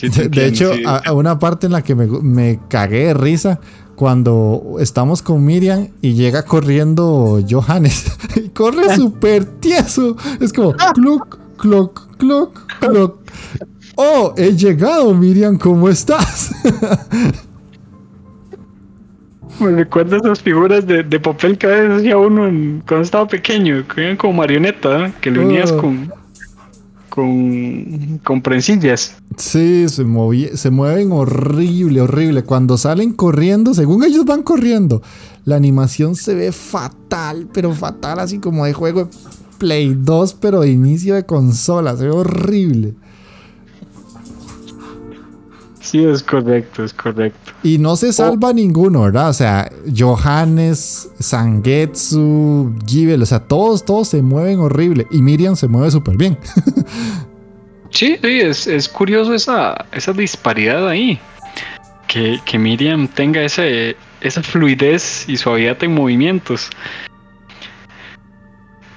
de, hecho, a, una parte en la que me, cagué de risa cuando estamos con Miriam y llega corriendo Johannes. y corre súper tieso. Es como clock, clock, clock, clock. Oh, he llegado, Miriam, ¿cómo estás? Me recuerda esas figuras de, papel que a veces hacía uno cuando estaba pequeño, que eran como marioneta, que lo unías oh. con, con, con prensillas. Sí, se, se mueven horrible, horrible. Cuando salen corriendo, según ellos van corriendo, la animación se ve fatal, pero fatal, así como de juego de Play 2, pero de inicio de consola, se ve horrible. Sí, es correcto, es correcto. Y no se salva ninguno, ¿verdad? O sea, Johannes, Sangetsu, Givel, o sea, todos, todos se mueven horrible. Y Miriam se mueve súper bien. sí, sí, es, curioso esa, esa disparidad ahí. Que, que Miriam tenga ese, esa fluidez y suavidad en movimientos.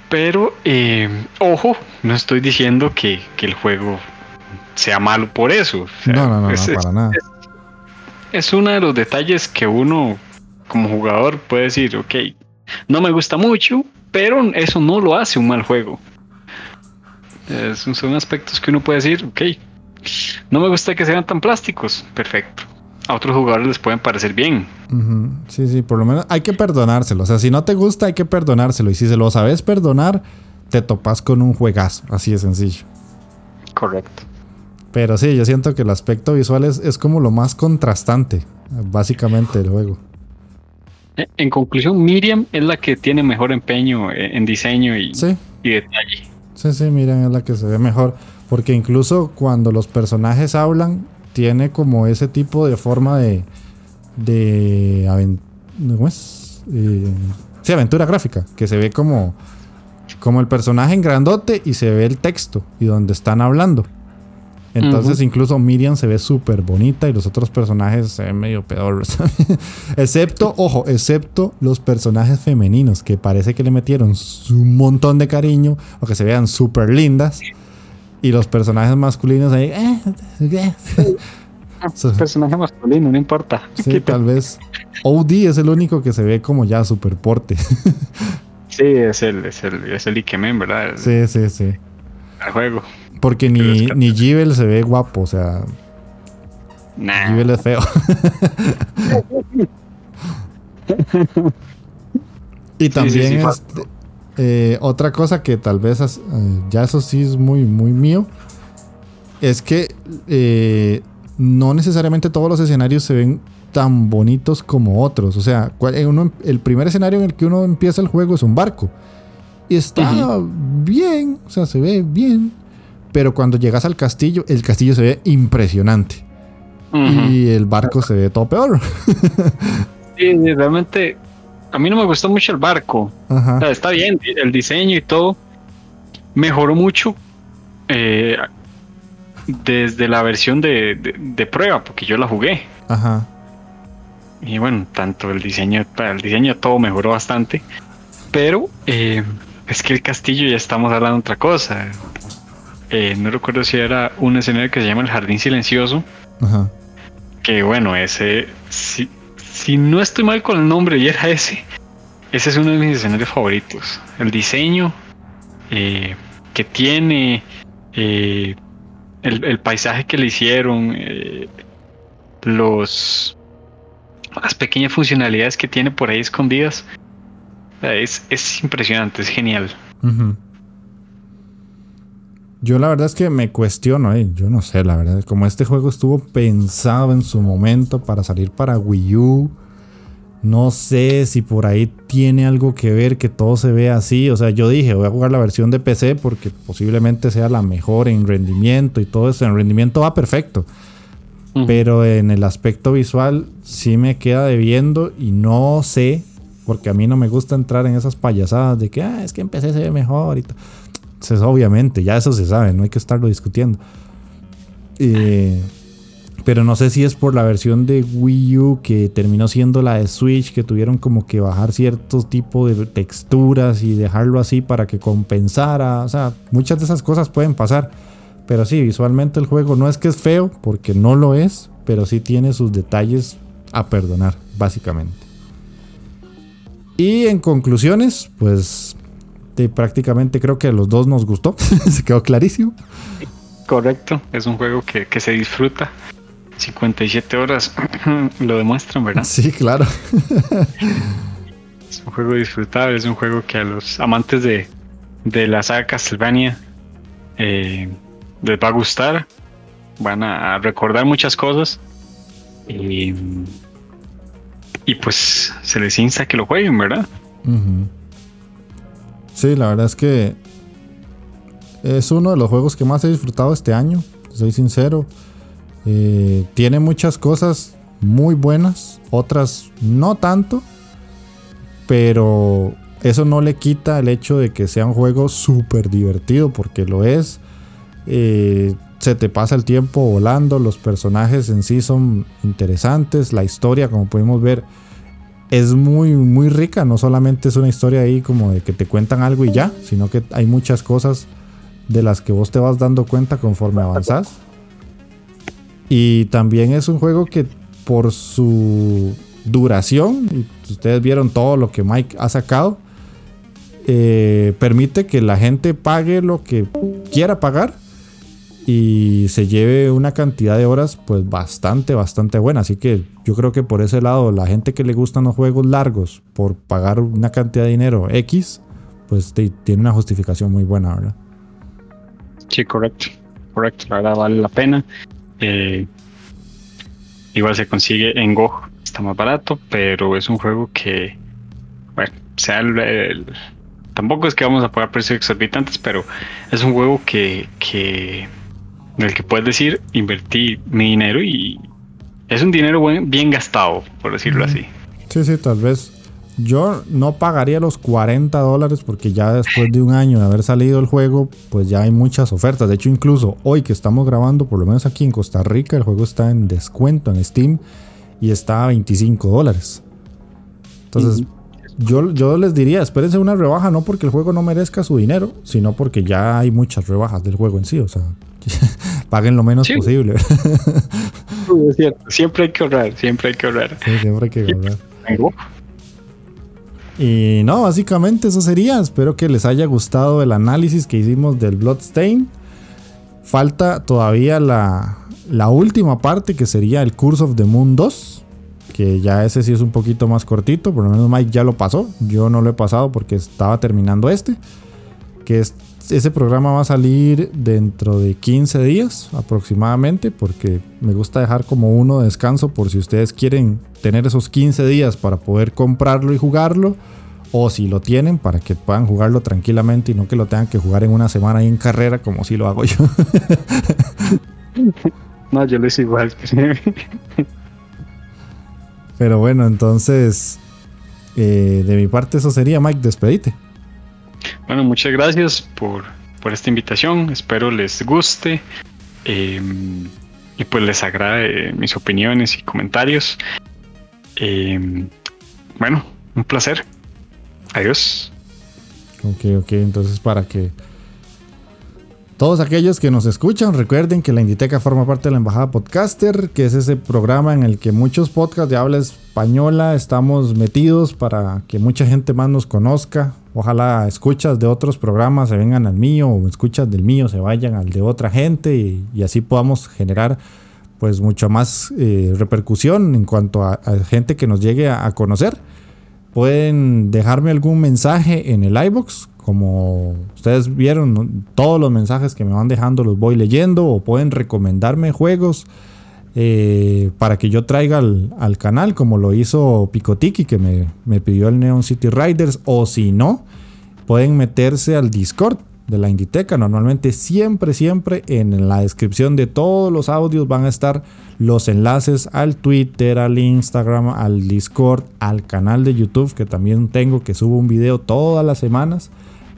Pero, eh, ojo, no estoy diciendo que, que el juego sea malo por eso. no, no, no, es, para nada. Es, uno de los detalles que uno como jugador puede decir, ok, no me gusta mucho, pero eso no lo hace un mal juego. son aspectos que uno puede decir, ok, no me gusta que sean tan plásticos, perfecto. A otros jugadores les pueden parecer bien. Sí, sí, por lo menos hay que perdonárselo. O sea, si no te gusta, hay que perdonárselo. Y si se lo sabes perdonar, te topas con un juegazo. Así de sencillo. Correcto. Pero sí, yo siento que el aspecto visual es, es como lo más contrastante, básicamente, del juego. Eh, en conclusión, Miriam es la que tiene mejor empeño eh, en diseño y, detalle. Sí, sí, Miriam es la que se ve mejor. Porque incluso cuando los personajes hablan, tiene como ese tipo de forma de. de. ¿Cómo es? Eh, sí, aventura gráfica. Que se ve como. como el personaje en grandote y se ve el texto y donde están hablando. Entonces, incluso Miriam se ve súper bonita y los otros personajes se ven medio peor. excepto, ojo, excepto los personajes femeninos, que parece que le metieron un montón de cariño o que se vean súper lindas. Y los personajes masculinos ahí. Eh, eh. personaje masculino, no importa. Sí, tal vez. OD es el único que se ve como ya super porte. sí, es el, es el, es el Ikemen, ¿verdad? sí, sí, sí. El juego. Porque ni, ni Givel se ve guapo, o sea. Nah. Givel es feo. y también este, eh, otra cosa que tal vez eh, ya eso sí es muy, muy mío. Es que eh, no necesariamente todos los escenarios se ven tan bonitos como otros. O sea, el primer escenario en el que uno empieza el juego es un barco. Y está bien, o sea, se ve bien. Pero cuando llegas al castillo, el castillo se ve impresionante. Y el barco se ve todo peor. sí, realmente a mí no me gustó mucho el barco. está bien, el diseño y todo mejoró mucho eh, desde la versión de, prueba, porque yo la jugué. Ajá. Y bueno, tanto el diseño, el diseño todo mejoró bastante. Pero eh, es que el castillo ya estamos hablando de otra cosa. Eh, no recuerdo si era un escenario que se llama el Jardín Silencioso. Ajá. Que bueno, ese, si, si no estoy mal con el nombre y era ese, ese es uno de mis escenarios favoritos. El diseño eh, que tiene, eh, el, paisaje que le hicieron, los las pequeñas funcionalidades que tiene por ahí escondidas. Es, es impresionante, es genial. Yo la verdad es que me cuestiono, eh, yo no sé, la verdad, como este juego estuvo pensado en su momento para salir para Wii U, no sé si por ahí tiene algo que ver que todo se vea así, o sea, yo dije, voy a jugar la versión de PC porque posiblemente sea la mejor en rendimiento y todo eso, en rendimiento va perfecto, pero en el aspecto visual sí me queda debiendo y no sé, porque a mí no me gusta entrar en esas payasadas de que, ah, es que en PC se ve mejor y todo obviamente, ya eso se sabe, no hay que estarlo discutiendo. Eh, pero no sé si es por la versión de Wii U que terminó siendo la de Switch, que tuvieron como que bajar cierto tipo de texturas y dejarlo así para que compensara. O sea, muchas de esas cosas pueden pasar. Pero sí, visualmente el juego no es que es feo, porque no lo es, pero sí tiene sus detalles a perdonar, básicamente. Y en conclusiones, pues prácticamente creo que a los dos nos gustó. se quedó clarísimo. Correcto, es un juego que, se disfruta. 57 horas lo demuestran, ¿verdad? Sí, claro. es un juego disfrutable, es un juego que a los amantes de, de la saga Castlevania eh, les va a gustar. Van a recordar muchas cosas. Y, y pues se les insta que lo jueguen, ¿verdad? Sí, la verdad es que es uno de los juegos que más he disfrutado este año, soy sincero. Eh, tiene muchas cosas muy buenas, otras no tanto, pero eso no le quita el hecho de que sea un juego súper divertido, porque lo es. Eh, se te pasa el tiempo volando, los personajes en sí son interesantes, la historia, como pudimos ver, es muy, muy rica. No solamente es una historia ahí como de que te cuentan algo y ya, sino que hay muchas cosas de las que vos te vas dando cuenta conforme avanzás. Y también es un juego que por su duración, y ustedes vieron todo lo que Mike ha sacado, eh, permite que la gente pague lo que quiera pagar y se lleve una cantidad de horas pues bastante, bastante buena. Así que yo creo que por ese lado, la gente que le gustan los juegos largos por pagar una cantidad de dinero X, pues tiene una justificación muy buena, ¿verdad? Sí, correcto, correcto, la verdad vale la pena. Eh, igual se consigue en Go, está más barato, pero es un juego que, bueno, sea el, tampoco es que vamos a pagar precios exorbitantes, pero es un juego que, que del que puedes decir, invertí mi dinero y es un dinero bien gastado, por decirlo así. Sí, sí, tal vez. Yo no pagaría los 40 dólares porque ya después de un año de haber salido el juego, pues ya hay muchas ofertas. De hecho, incluso hoy que estamos grabando, por lo menos aquí en Costa Rica, el juego está en descuento en Steam y está a 25 dólares. Entonces, yo, yo les diría, espérense una rebaja, no porque el juego no merezca su dinero, sino porque ya hay muchas rebajas del juego en sí. O sea, paguen lo menos posible. es cierto. Siempre hay que ahorrar, siempre hay que ahorrar. Sí, siempre hay que ahorrar. Y no, básicamente eso sería. Espero que les haya gustado el análisis que hicimos del Bloodstain. Falta todavía la, la última parte que sería el Curse of the Moon 2. Que ya ese sí es un poquito más cortito. Por lo menos Mike ya lo pasó. Yo no lo he pasado porque estaba terminando este. Que es ese programa va a salir dentro de 15 días aproximadamente, porque me gusta dejar como uno de descanso por si ustedes quieren tener esos 15 días para poder comprarlo y jugarlo, o si lo tienen para que puedan jugarlo tranquilamente y no que lo tengan que jugar en una semana y en carrera como si lo hago yo. no, yo lo hice igual. Pero bueno, entonces, eh, de mi parte eso sería, Mike, despedite. Bueno, muchas gracias por, esta invitación. Espero les guste em, y pues les agrade mis opiniones y comentarios. Em, bueno, un placer. Adiós. Ok, ok, entonces para que todos aquellos que nos escuchan, recuerden que la Inditeca forma parte de la Embajada Podcaster, que es ese programa en el que muchos podcasts de habla española estamos metidos para que mucha gente más nos conozca. Ojalá escuchas de otros programas se vengan al mío o escuchas del mío se vayan al de otra gente y, así podamos generar pues mucha más eh, repercusión en cuanto a, gente que nos llegue a, conocer. Pueden dejarme algún mensaje en el iBox como ustedes vieron, todos los mensajes que me van dejando los voy leyendo o pueden recomendarme juegos eh, para que yo traiga al, canal, como lo hizo Picotiki, que me, me, pidió el Neon City Riders, o si no, pueden meterse al Discord de la Inditeca. Normalmente, siempre, siempre en la descripción de todos los audios van a estar los enlaces al Twitter, al Instagram, al Discord, al canal de YouTube, que también tengo, que subo un video todas las semanas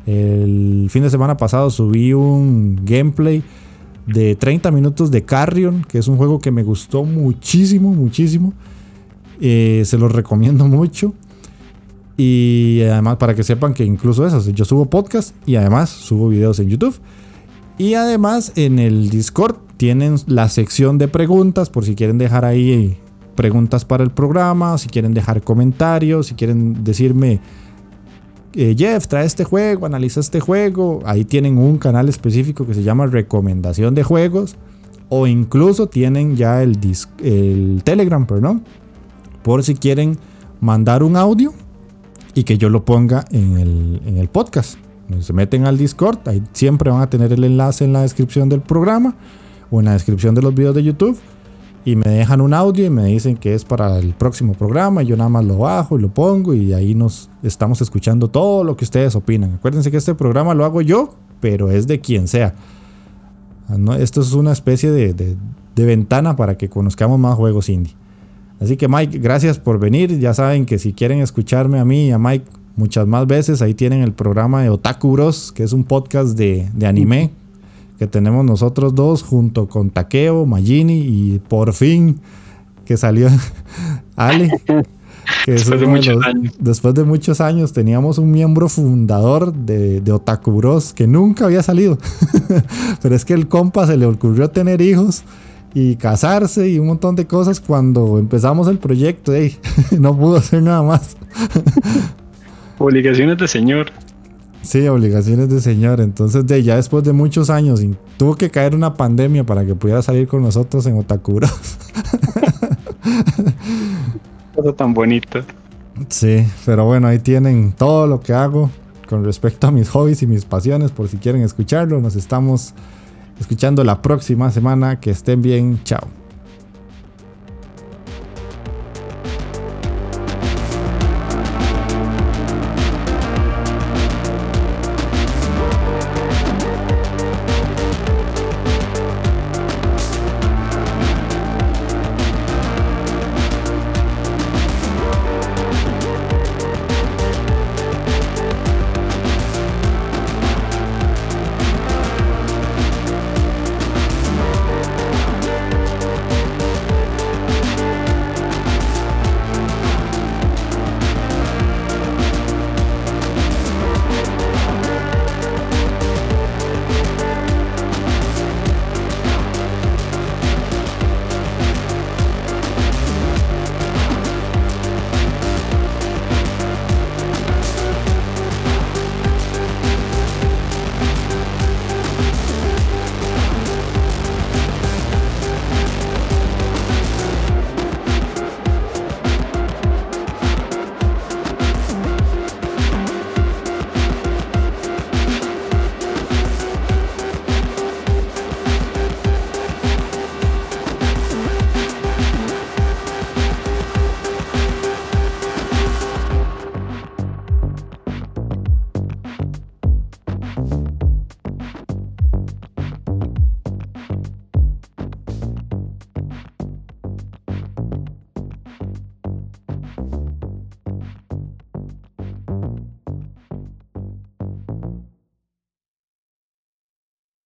el fin de semana pasado subí un gameplay de 30 minutos de Carrion, que es un juego que me gustó muchísimo, muchísimo. Eh, se los recomiendo mucho. Y además, para que sepan que incluso eso, yo subo podcast y además subo videos en YouTube. Y además en el Discord tienen la sección de preguntas por si quieren dejar ahí preguntas para el programa, si quieren dejar comentarios, si quieren decirme eh, Jeff, trae este juego, analiza este juego. Ahí tienen un canal específico que se llama Recomendación de Juegos. O incluso tienen ya el, el Telegram, perdón. Por si quieren mandar un audio y que yo lo ponga en el, en el podcast. Se meten al Discord, ahí siempre van a tener el enlace en la descripción del programa o en la descripción de los videos de YouTube y me dejan un audio y me dicen que es para el próximo programa. Y yo nada más lo bajo y lo pongo y ahí nos estamos escuchando todo lo que ustedes opinan. Acuérdense que este programa lo hago yo, pero es de quien sea. Ah, esto es una especie de, de ventana para que conozcamos más juegos indie. Así que Mike, gracias por venir. Ya saben que si quieren escucharme a mí y a Mike muchas más veces, ahí tienen el programa de Otaku Bros, que es un podcast de, de anime que tenemos nosotros dos junto con Takeo, Magini y por fin que salió Ale. después, de muchos años. después de muchos años teníamos un miembro fundador de, de Otaku Bros que nunca había salido. Pero es que el compa se le ocurrió tener hijos y casarse y un montón de cosas cuando empezamos el proyecto. no pudo hacer nada más. Obligaciones de señor. Sí, obligaciones de señor. Entonces, de ya después de muchos años, tuvo que caer una pandemia para que pudiera salir con nosotros en Otakuros. Cosa tan bonita. Sí, pero bueno, ahí tienen todo lo que hago con respecto a mis hobbies y mis pasiones, por si quieren escucharlo. Nos estamos escuchando la próxima semana. Que estén bien. Chao.